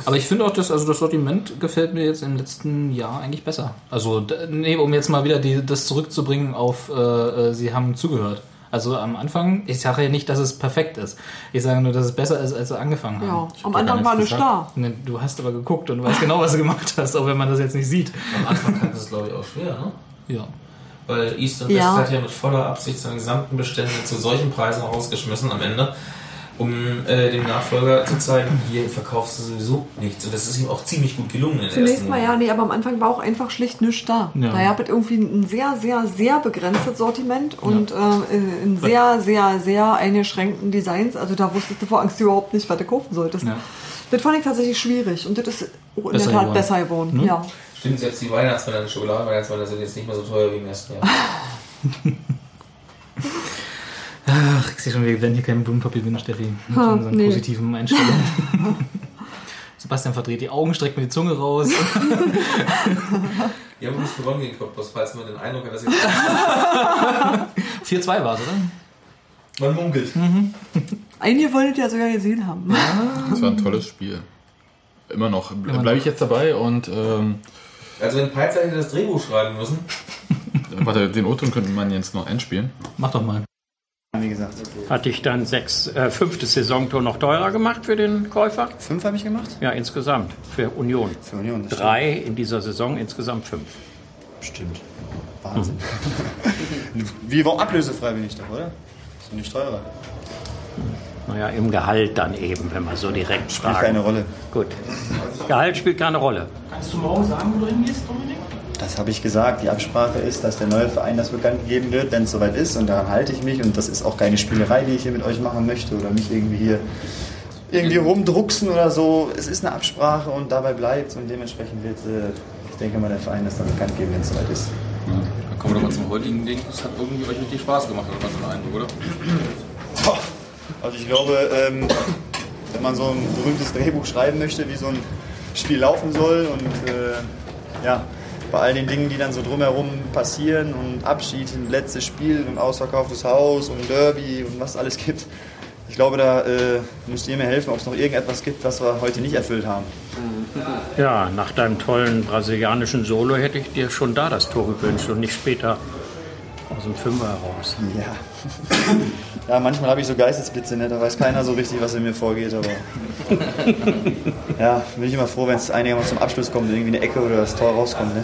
Aber ich finde auch, dass also das Sortiment gefällt mir jetzt im letzten Jahr eigentlich besser. Also, nee, um jetzt mal wieder die, das zurückzubringen auf, äh, äh, sie haben zugehört. Also am Anfang, ich sage ja nicht, dass es perfekt ist. Ich sage nur, dass es besser ist, als sie angefangen haben. Ja, hab am Anfang war nicht da. Du hast aber geguckt und weißt genau, was du gemacht hast, auch wenn man das jetzt nicht sieht. am Anfang hat es, glaube ich, auch schwer, ne? Ja. Weil East und Ja. West hat ja mit voller Absicht seine gesamten Bestände zu solchen Preisen rausgeschmissen am Ende, um äh, dem Nachfolger zu zeigen, hier verkaufst du sowieso nichts. Und das ist ihm auch ziemlich gut gelungen. In der Zunächst mal ja, nee, aber am Anfang war auch einfach schlicht nichts da. Ja. Da gab es irgendwie ein sehr, sehr, sehr begrenztes Sortiment und äh, in sehr, sehr, sehr eingeschränkten Designs. Also da wusstest du vor Angst überhaupt nicht, was du kaufen solltest. Ja. Das fand ich tatsächlich schwierig und das ist auch in Besser der Tat geworden. besser geworden. Mhm. Ja. Stimmt, selbst die Weihnachtsmänner, die Schokoladenweihnachtsmänner sind jetzt nicht mehr so teuer wie im ersten Jahr. [laughs] Ach, ich sehe schon, wir werden hier keinen Blumenpapier gewinnen, Steffi. Mit Ha, unseren nee. positiven Einstellungen. [laughs] Sebastian verdreht die Augen, streckt mir die Zunge raus. Wir haben uns gewonnen gegen Cottbus, falls man den Eindruck hat, dass jetzt 4-2 war es, oder? man munkelt. Einige wolltet ja sogar gesehen haben. Das war ein tolles Spiel. Immer noch. noch. Bleibe ich jetzt dabei und ähm, Also wenn Peitzer hätte das Drehbuch schreiben müssen, [laughs] warte, den O-Ton könnte man jetzt noch einspielen. Mach doch mal. Wie gesagt. Hat dich dann sechs, äh, fünftes Saisontor noch teurer gemacht für den Käufer? Fünf habe ich gemacht? Ja, insgesamt für Union. Für Union. das Drei in dieser Saison, insgesamt fünf. Stimmt. Wahnsinn. [laughs] Wie war ablösefrei bin ich doch, oder? Ist nicht teurer. Naja, im Gehalt dann eben, wenn man so direkt Spielt fragt. keine Rolle. Gut. Gehalt spielt keine Rolle. Kannst du morgen sagen, wo du hingehst, Dominik? Das habe ich gesagt. Die Absprache ist, dass der neue Verein das bekannt geben wird, wenn es soweit ist. Und daran halte ich mich. Und das ist auch keine Spielerei, die ich hier mit euch machen möchte oder mich irgendwie hier irgendwie rumdrucksen oder so. Es ist eine Absprache und dabei bleibt Und dementsprechend wird, äh, ich denke mal, der Verein das dann bekannt geben, wenn es soweit ist. Dann kommen wir doch mal zum heutigen Ding. Das hat irgendwie euch richtig Spaß gemacht, oder was so ein Eindruck, oder? Also ich glaube, ähm, wenn man so ein berühmtes Drehbuch schreiben möchte, wie so ein Spiel laufen soll und äh, ja, bei all den Dingen, die dann so drumherum passieren und Abschied, ein letztes Spiel und ausverkauftes Haus und Derby und was es alles gibt. Ich glaube, da äh, müsst ihr mir helfen, ob es noch irgendetwas gibt, was wir heute nicht erfüllt haben. Ja, nach deinem tollen brasilianischen Solo hätte ich dir schon da das Tor gewünscht und nicht später aus dem Fünfer heraus. Ja. Ja, manchmal habe ich so Geistesblitze, ne? da weiß keiner so richtig, was in mir vorgeht, aber [laughs] ja, bin ich immer froh, wenn es einigermaßen zum Abschluss kommt, irgendwie eine Ecke oder das Tor rauskommt. Ne?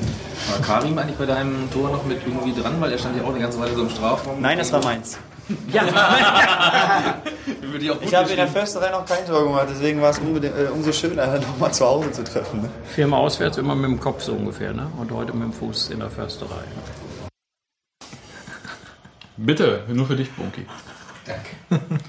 War Karim eigentlich bei deinem Tor noch mit irgendwie dran, weil er stand ja auch eine ganze Weile so im Strafraum? Nein, das war meins. Ja. [laughs] Würde ich Ich habe in der. Försterei noch kein Tor gemacht, deswegen war es unbedingt, äh, umso schöner, [laughs] nochmal zu Hause zu treffen. Ne? Viermal auswärts, immer mit dem Kopf so ungefähr, ne? Und heute mit dem Fuß in der Försterei. Bitte, nur für dich, Bunky. Danke. [laughs]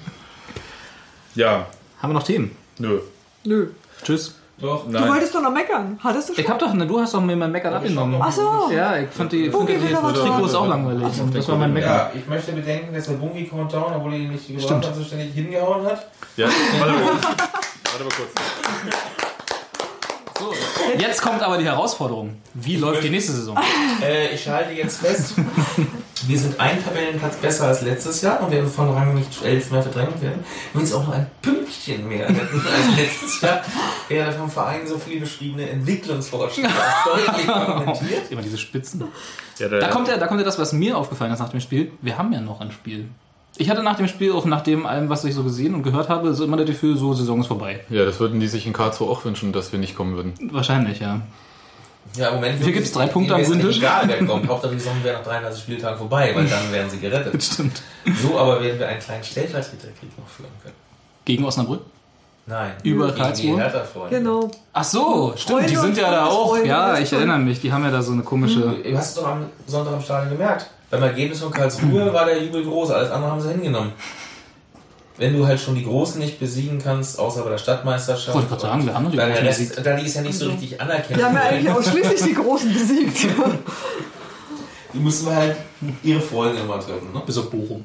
Ja. Haben wir noch Themen? Nö. Nö. Tschüss. Doch. Du wolltest doch noch meckern. Hattest du schon? Ich hab doch, ne, du hast doch mir mein Meckern abgenommen. Ach so. Ja, ich fand die, aber Trikots auch langweilig. Und das war mein Meckern. Ja, ich möchte bedenken, dass der Bunky Countdown, obwohl er ihn nicht gebraucht Stimmt. hat, so ständig hingehauen hat. Ja, warte mal [laughs] kurz. Warte mal kurz. So, jetzt kommt aber die Herausforderung. Wie läuft die nächste Saison? Äh, ich halte jetzt fest, wir sind ein Tabellenplatz besser als letztes Jahr und werden von Rang nicht elf mehr verdrängt werden. Wenn es auch nur ein Pünktchen mehr hätten als letztes Jahr, wäre vom Verein so viel beschriebene Entwicklungsfortschritte auch deutlich dokumentiert. Immer diese Spitzen. Ja, Da kommt ja, da kommt ja das, was mir aufgefallen ist nach dem Spiel. Wir haben ja noch ein Spiel. Ich hatte nach dem Spiel, auch nach dem allem, was ich so gesehen und gehört habe, so immer das Gefühl, so Saison ist vorbei. Ja, das würden die sich in Karlsruhe auch wünschen, dass wir nicht kommen würden. Wahrscheinlich, ja. Ja, im Moment Hier gibt's drei Punkte am Tisch. Egal, wer kommt. Hauptsache die Sonne wäre nach 33 Spieltagen vorbei, weil dann wären sie gerettet. [laughs] Stimmt. So aber werden wir einen kleinen Stellvertreterkrieg noch führen können. Gegen Osnabrück? Nein. Über Karlsruhe? Genau. Ach so, stimmt, Freunde die sind ja da auch. Freunde, Ja, ich erinnere mich, die haben ja da so eine komische. Du hast es doch am Sonntag im Stadion gemerkt. Beim Ergebnis von Karlsruhe [clears throat] war der Jubel groß, alles andere haben sie hingenommen. Wenn du halt schon die Großen nicht besiegen kannst, außer bei der Stadtmeisterschaft. Wollte ich gerade sagen, wir haben noch die Großen besiegt. da die ist ja nicht so richtig anerkannt. Wir haben ja eigentlich ausschließlich die Großen besiegt. Die müssen wir halt ihre Freunde immer treffen, ne? Bis auf Bochum.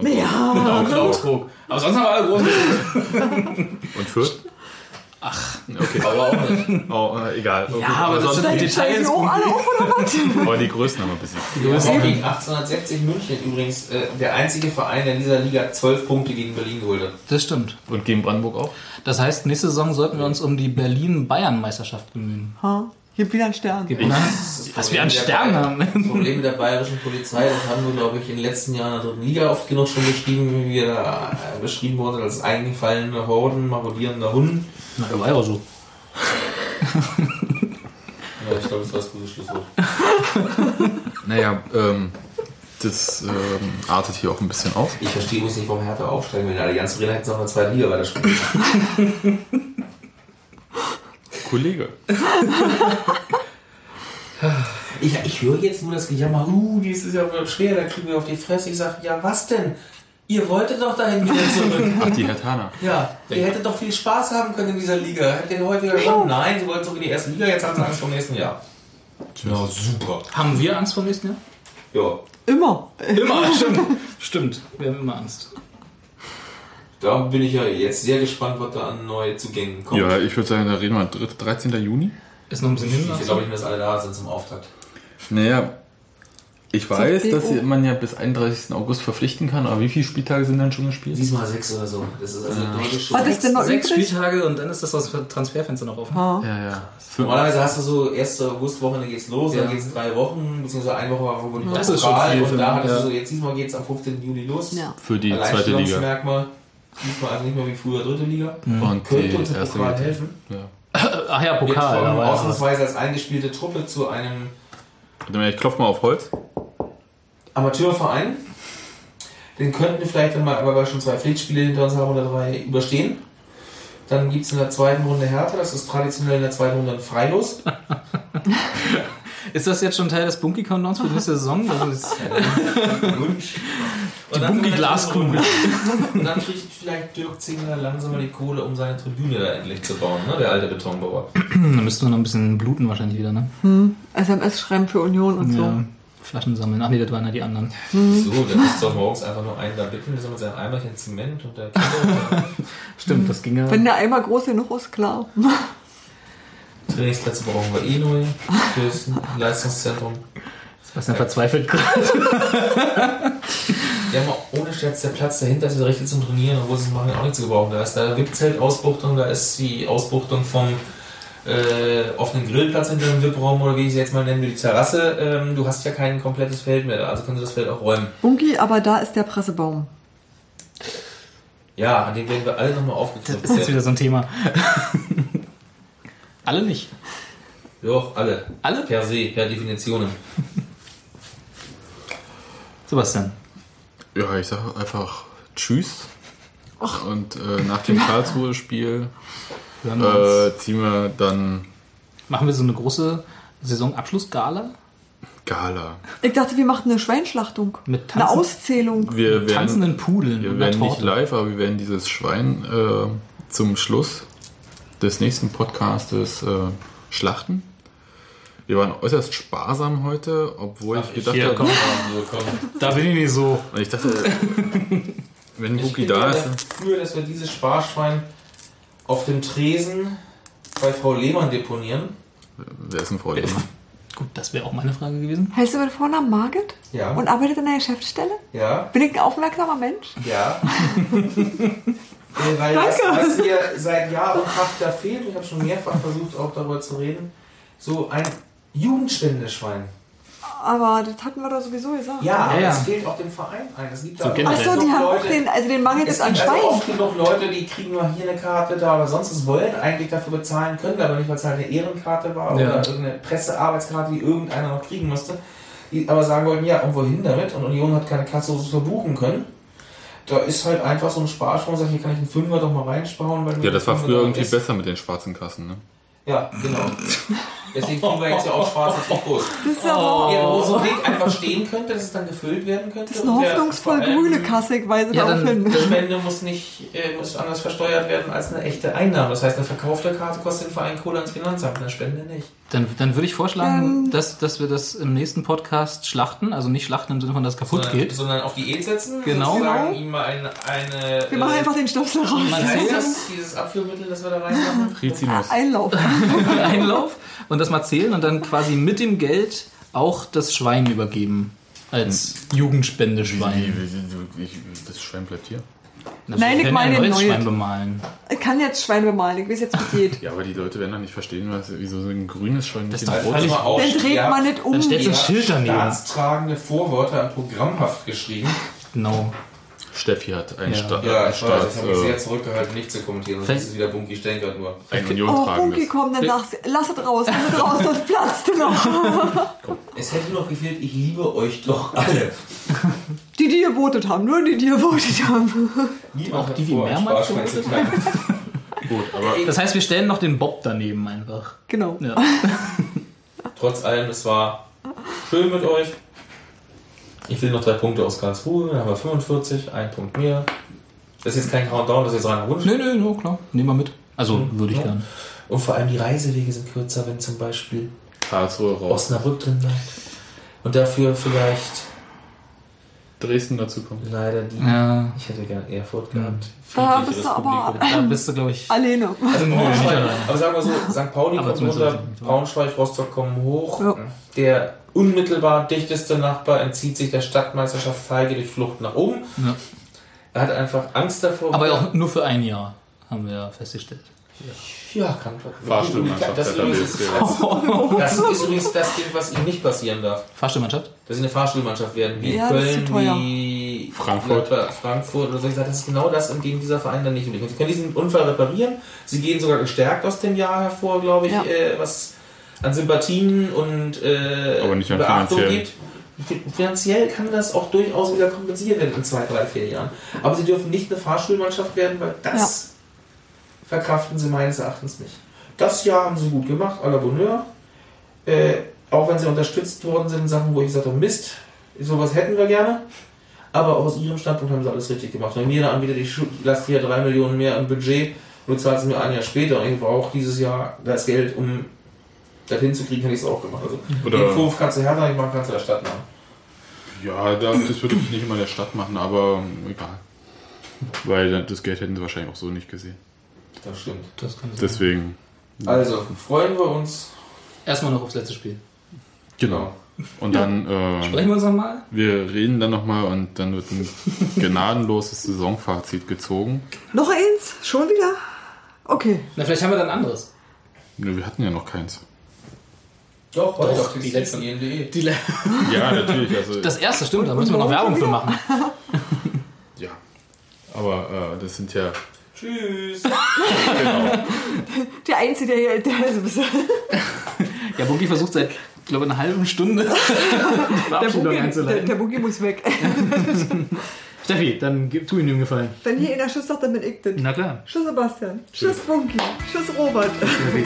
Ja. Und Augsburg. Aber sonst haben wir alle großen. [laughs] Und Fürth? Ach, Okay. Aber auch nicht. [laughs] Oh, äh, egal. Ja, aber sind sonst- die Details. auch alle auf oder was? aber [laughs] die Größten haben wir besiegt. Wir haben auch gegen 1860 München übrigens äh, der einzige Verein, der in dieser Liga 12 Punkte gegen Berlin geholt hat. Das stimmt. Und gegen Brandenburg auch? Das heißt, nächste Saison sollten wir uns um die Berlin-Bayern-Meisterschaft bemühen. Ha, gibt wieder einen Stern. Gibt ne? Dass wir einen Stern Das haben. Problem mit der bayerischen Polizei, das haben wir, glaube ich, in den letzten Jahren in der dritten Liga oft genug schon beschrieben, wie wir da äh, beschrieben wurden als eingefallene Horden, marodierender Hund. Na, der war ja auch so. [laughs] Ja, ich glaube, das war das gute Schlusswort. [laughs] Naja, ähm, das ähm, artet hier auch ein bisschen aus. Ich verstehe übrigens nicht, warum Hertha aufsteigen will. Die ganze Arena hätten sie auch in der zweiten Liga weiterspielen. [laughs] Kollege. [laughs] Ich, ich höre jetzt nur das Gejammer, uh, dies ist ja wohl schwer, da kriegen wir auf die Fresse. Ich sage, ja, was denn? Ihr wolltet doch dahin wieder zurück. Ach, die Hertaner. Ja, ihr hättet doch viel Spaß haben können in dieser Liga. Hättet ihr häufiger gewonnen? Nein, sie wollten zurück in die erste Liga, jetzt haben sie Angst vor dem nächsten Jahr. Ja, super. Haben wir Angst vor dem nächsten Jahr? Ja, Immer. Immer, stimmt. Stimmt, wir haben immer Angst. Da bin ich ja jetzt sehr gespannt, was da an neue Zugängen kommt. Ja, ich würde sagen, da reden wir 13. Juni. Ist noch ein bisschen hin. Ich glaube nicht, dass alle da sind zum Auftakt. Naja, ich weiß, dass man ja bis 31. August verpflichten kann, aber wie viele Spieltage sind dann schon gespielt? Diesmal sechs oder so. Das ist also deutlich Was ist denn noch Sechs übrig? Spieltage und dann ist das das Transferfenster noch offen. Ha. Ja, ja. Normalerweise hast du so, erste Augustwochenende geht's los, Ja. dann geht's drei Wochen, beziehungsweise eine Woche war verbunden Das ist schon viel und da hattest ja. du so, jetzt diesmal geht's am 15. Juli los. Ja. Für die zweite Liga. Alleinstellungsmerkmal. Diesmal also nicht mehr wie früher dritte Liga. Und Könnte uns im Pokal Liga. helfen. Ja. Ach ja, Wir Pokal. war ja ausnahmsweise als eingespielte Truppe zu einem Warte mal, Ich klopfe mal auf Holz. Amateurverein. Den könnten wir vielleicht dann mal, aber wir schon zwei Pflichtspiele hinter uns haben oder drei überstehen. Dann gibt es in der zweiten Runde Härte, das ist traditionell in der zweiten Runde ein Freilos. [laughs] Ist das jetzt schon Teil des Bunky Countdowns für die nächste Saison? Das ist Wunsch. Die Bunky-Glaskugel. Und dann kriegt vielleicht Dirk Zingler langsam mal die Kohle, um seine Tribüne da endlich zu bauen, ne? der alte Betonbauer. da müssten wir noch ein bisschen bluten wahrscheinlich wieder, ne? Hm. SMS schreiben für Union und so. Ja. Flaschen sammeln. Ach nee, das waren ja die anderen. So, dann ist doch morgens einfach nur einen da bitten, mit seinem Eimerchen Zement und der [laughs] Kinder Stimmt, das ging ja. Wenn der Eimer groß genug ist, klar. Trainingsplätze brauchen wir eh neu fürs Leistungszentrum. Sebastian verzweifelt gerade. Ja, mal ohne Scherz, der Platz dahinter ist richtig zum Trainieren, obwohl sie es machen, auch nicht zu gebrauchen. Da ist da VIP-Zeltausbuchtung, da ist die Ausbuchtung vom äh, offenen Grillplatz hinter dem VIP-Raum oder wie ich es jetzt mal nenne, die Terrasse. Ähm, du hast ja kein komplettes Feld mehr, also können sie das Feld auch räumen. Bunky, aber da ist der Pressebaum. Ja, an dem werden wir alle nochmal Das aufgeknüpft. ist jetzt wieder so ein Thema. Alle nicht. Doch, alle. Alle? Per se, per Definitionen. [laughs] Sebastian. Ja, ich sage einfach Tschüss. Und äh, nach dem [laughs] Karlsruhe-Spiel äh, ziehen wir dann Machen wir so eine große Saisonabschlussgala? Gala. Ich dachte, wir machen eine Schweinschlachtung. Mit Eine Tanzen- Auszählung. Wir werden, Tanzenden Pudeln wir werden nicht live, aber wir werden dieses Schwein äh, zum Schluss des nächsten Podcastes äh, Schlachten. Wir waren äußerst sparsam heute, obwohl ich gedacht habe, komm. [laughs] Da bin ich nicht so. Und ich dachte, wenn bin da ist, dafür, dass wir dieses Sparschwein auf dem Tresen bei Frau Lehmann deponieren. wer ist denn Frau Lehmann? [laughs] Gut, das wäre auch meine Frage gewesen. Heißt du mit Vornamen Margit? Ja. Und arbeitet in der Geschäftsstelle? Ja. Bin ich ein aufmerksamer Mensch? Ja. [laughs] Äh, Weil das, Danke. was hier seit Jahr und Tag da fehlt, ich habe schon mehrfach versucht, auch darüber zu reden, so ein Jugendspendeschwein. Aber das hatten wir doch sowieso gesagt. Ja, aber ja. es fehlt auch dem Verein ein. Es gibt So da generell. Ach so, die haben auch Leute- den, also den mangelt Es es an gibt also Schwein. oft genug Leute, die kriegen nur hier eine Karte da oder sonst was, wollen eigentlich dafür bezahlen, können aber nicht, weil es halt eine Ehrenkarte war Ja. oder irgendeine Pressearbeitskarte, die irgendeiner noch kriegen musste. Die aber sagen wollten, ja, und wohin damit? Und Union hat keine Kasse, wo sie es verbuchen können. Da ist halt einfach so ein Sparschwein, sagt, hier kann ich einen Fünfer doch mal reinsparen. Ja, das war früher irgendwie ist. besser mit den schwarzen Kassen, ne? Ja, genau. [laughs] Deswegen kriegen wir jetzt ja auch schwarze Trikots. Das ist ja wahr. Ja, wo so ein Weg einfach stehen könnte, dass es dann gefüllt werden könnte. Das ist eine hoffnungsvoll grüne Kasse, ich weiß Ja, darauf hin. Die Spende muss nicht äh, muss anders versteuert werden als eine echte Einnahme. Das heißt, eine verkaufte Karte kostet den Verein Kohle ans Finanzamt, eine Spende nicht. Dann, dann würde ich vorschlagen, Ähm. dass, dass wir das im nächsten Podcast schlachten. Also nicht schlachten im Sinne von, dass es kaputt sondern, geht. sondern auf Diät setzen, Genau. sozusagen ihm mal eine, eine Wir machen äh, einfach den Stöpsel raus. heißt das, dieses Abführmittel, das wir da reinmachen? Rizinus. Einlauf. [laughs] Einlauf und das mal zählen und dann quasi mit dem Geld auch das Schwein übergeben. Als Jugendspendeschwein. Wie, wie, wie, wie, das Schwein bleibt hier. Na, Nein, wir ich meine ein neues neues. Schwein bemalen. Ich kann jetzt Schwein bemalen, ich weiß jetzt, wie geht. Ja, aber die Leute werden doch nicht verstehen, was, wieso so ein grünes Schwein Das nicht ist in doch rot völlig- ist. Mal auf, Dann dreht man nicht um. Dann stellst du ein Schild daneben. Staatstragende Vorworte an programmhaft geschrieben. Genau. Steffi hat ein, Ja. Sta Ja, ein ich weiß, Staats, ich habe mich sehr äh, zurückgehalten, nicht zu kommentieren. Sonst Vielleicht- ist es wieder Bunky Stenkert nur. ein Oh, Union-tragendes. Bunky, komm, dann sagst du, lass es raus, lass es raus, sonst platzt du noch. [laughs] Es hätte noch gefehlt, ich liebe euch doch alle. Die, die gewotet haben, nur die, die gewotet haben. Niemand hat die, die mehrmals gewotet teilen. Gut, aber Das heißt, wir stellen noch den Bob daneben einfach. Genau. Ja. [laughs] Trotz allem, es war schön mit euch. Ich will noch drei Punkte aus Karlsruhe, dann haben wir 45, ein Punkt mehr. Das ist jetzt kein Countdown, das ist jetzt reiner Wunsch. Nö, nö, no, klar. Nehmen wir mit. Also Mhm. würde ich Ja. gern. Und vor allem die Reisewege sind kürzer, wenn zum Beispiel Karlsruhe raus. Osnabrück drin bleibt. Und dafür vielleicht Dresden dazu kommt. leider die. Ja. Ich hätte gern Erfurt gehabt. Da bist du aber Publikum. Da bist du, glaube ich. alleine. Also Braunschweig, allein. aber sagen wir so, St. Pauli Aber kommt runter. Braunschweig, Rostock kommen hoch. Ja. Der unmittelbar dichteste Nachbar entzieht sich der Stadtmeisterschaft feige durch Flucht nach oben. Ja. Er hat einfach Angst davor. Aber auch nur für ein Jahr, haben wir festgestellt. Ja, kann Fahrstuhlmannschaft das, übrigens, das ist übrigens das Ding, was ihm nicht passieren darf. Fahrstuhlmannschaft? Dass sie eine Fahrstuhlmannschaft werden, wie Ja, Köln, wie Frankfurt. Frankfurt oder so. Ich sage, das ist genau das, in dem dieser Verein dann nicht unbedingt. Sie können diesen Unfall reparieren. Sie gehen sogar gestärkt aus dem Jahr hervor, glaube ich, Ja. äh, was an Sympathien und äh, Aber nicht an Beachtung finanziell. gibt. Fi- Finanziell kann das auch durchaus wieder kompensiert werden in zwei, drei, vier Jahren. Aber sie dürfen nicht eine Fahrstuhlmannschaft werden, weil das verkraften sie meines Erachtens nicht. Das Jahr haben sie gut gemacht, à la Bonheur. Äh, auch wenn sie unterstützt worden sind in Sachen, wo ich gesagt habe, Mist, sowas hätten wir gerne. Aber aus ihrem Standpunkt haben sie alles richtig gemacht. Wenn mir der Anbieter, ich lasse hier drei Millionen mehr im Budget, du zahlst mir ein Jahr später und ich brauche dieses Jahr das Geld, um das hinzukriegen, hätte ich es auch gemacht. Also Oder- den Vorwurf kannst du Hertha nicht machen, kannst du der Stadt machen. Ja, da- das würde ich nicht immer der Stadt machen, aber ähm, egal. Weil das Geld hätten sie wahrscheinlich auch so nicht gesehen. Das stimmt. Das kann sein. Deswegen. Also, freuen wir uns. Erstmal noch aufs letzte Spiel. Genau. Und dann. Äh, Sprechen wir uns nochmal? Wir reden dann nochmal und dann wird ein [laughs] gnadenloses Saisonfazit gezogen. Noch eins? Schon wieder? Okay. Na, vielleicht haben wir dann ein anderes. Nö, wir hatten ja noch keins. Doch, heute Doch, die die letzten- letzten INDE. Die Le Ja, natürlich. Also, das erste stimmt, da müssen wir noch Werbung für machen. ja. Aber äh, das sind ja. Tschüss. Genau. Der Einzige, der hier. Der, also, Ja, Bunky versucht seit, ich glaube, einer halben Stunde [laughs] der, Verabschiedung Boogie, der, einzuleiten. der Boogie muss weg. [laughs] Steffi, dann gib, tu ihm den Gefallen. Wenn hier einer Schuss sagt, dann bin ich das. Na klar. Tschüss Sebastian. Tschüss Funky. Tschüss Robert. Steffi.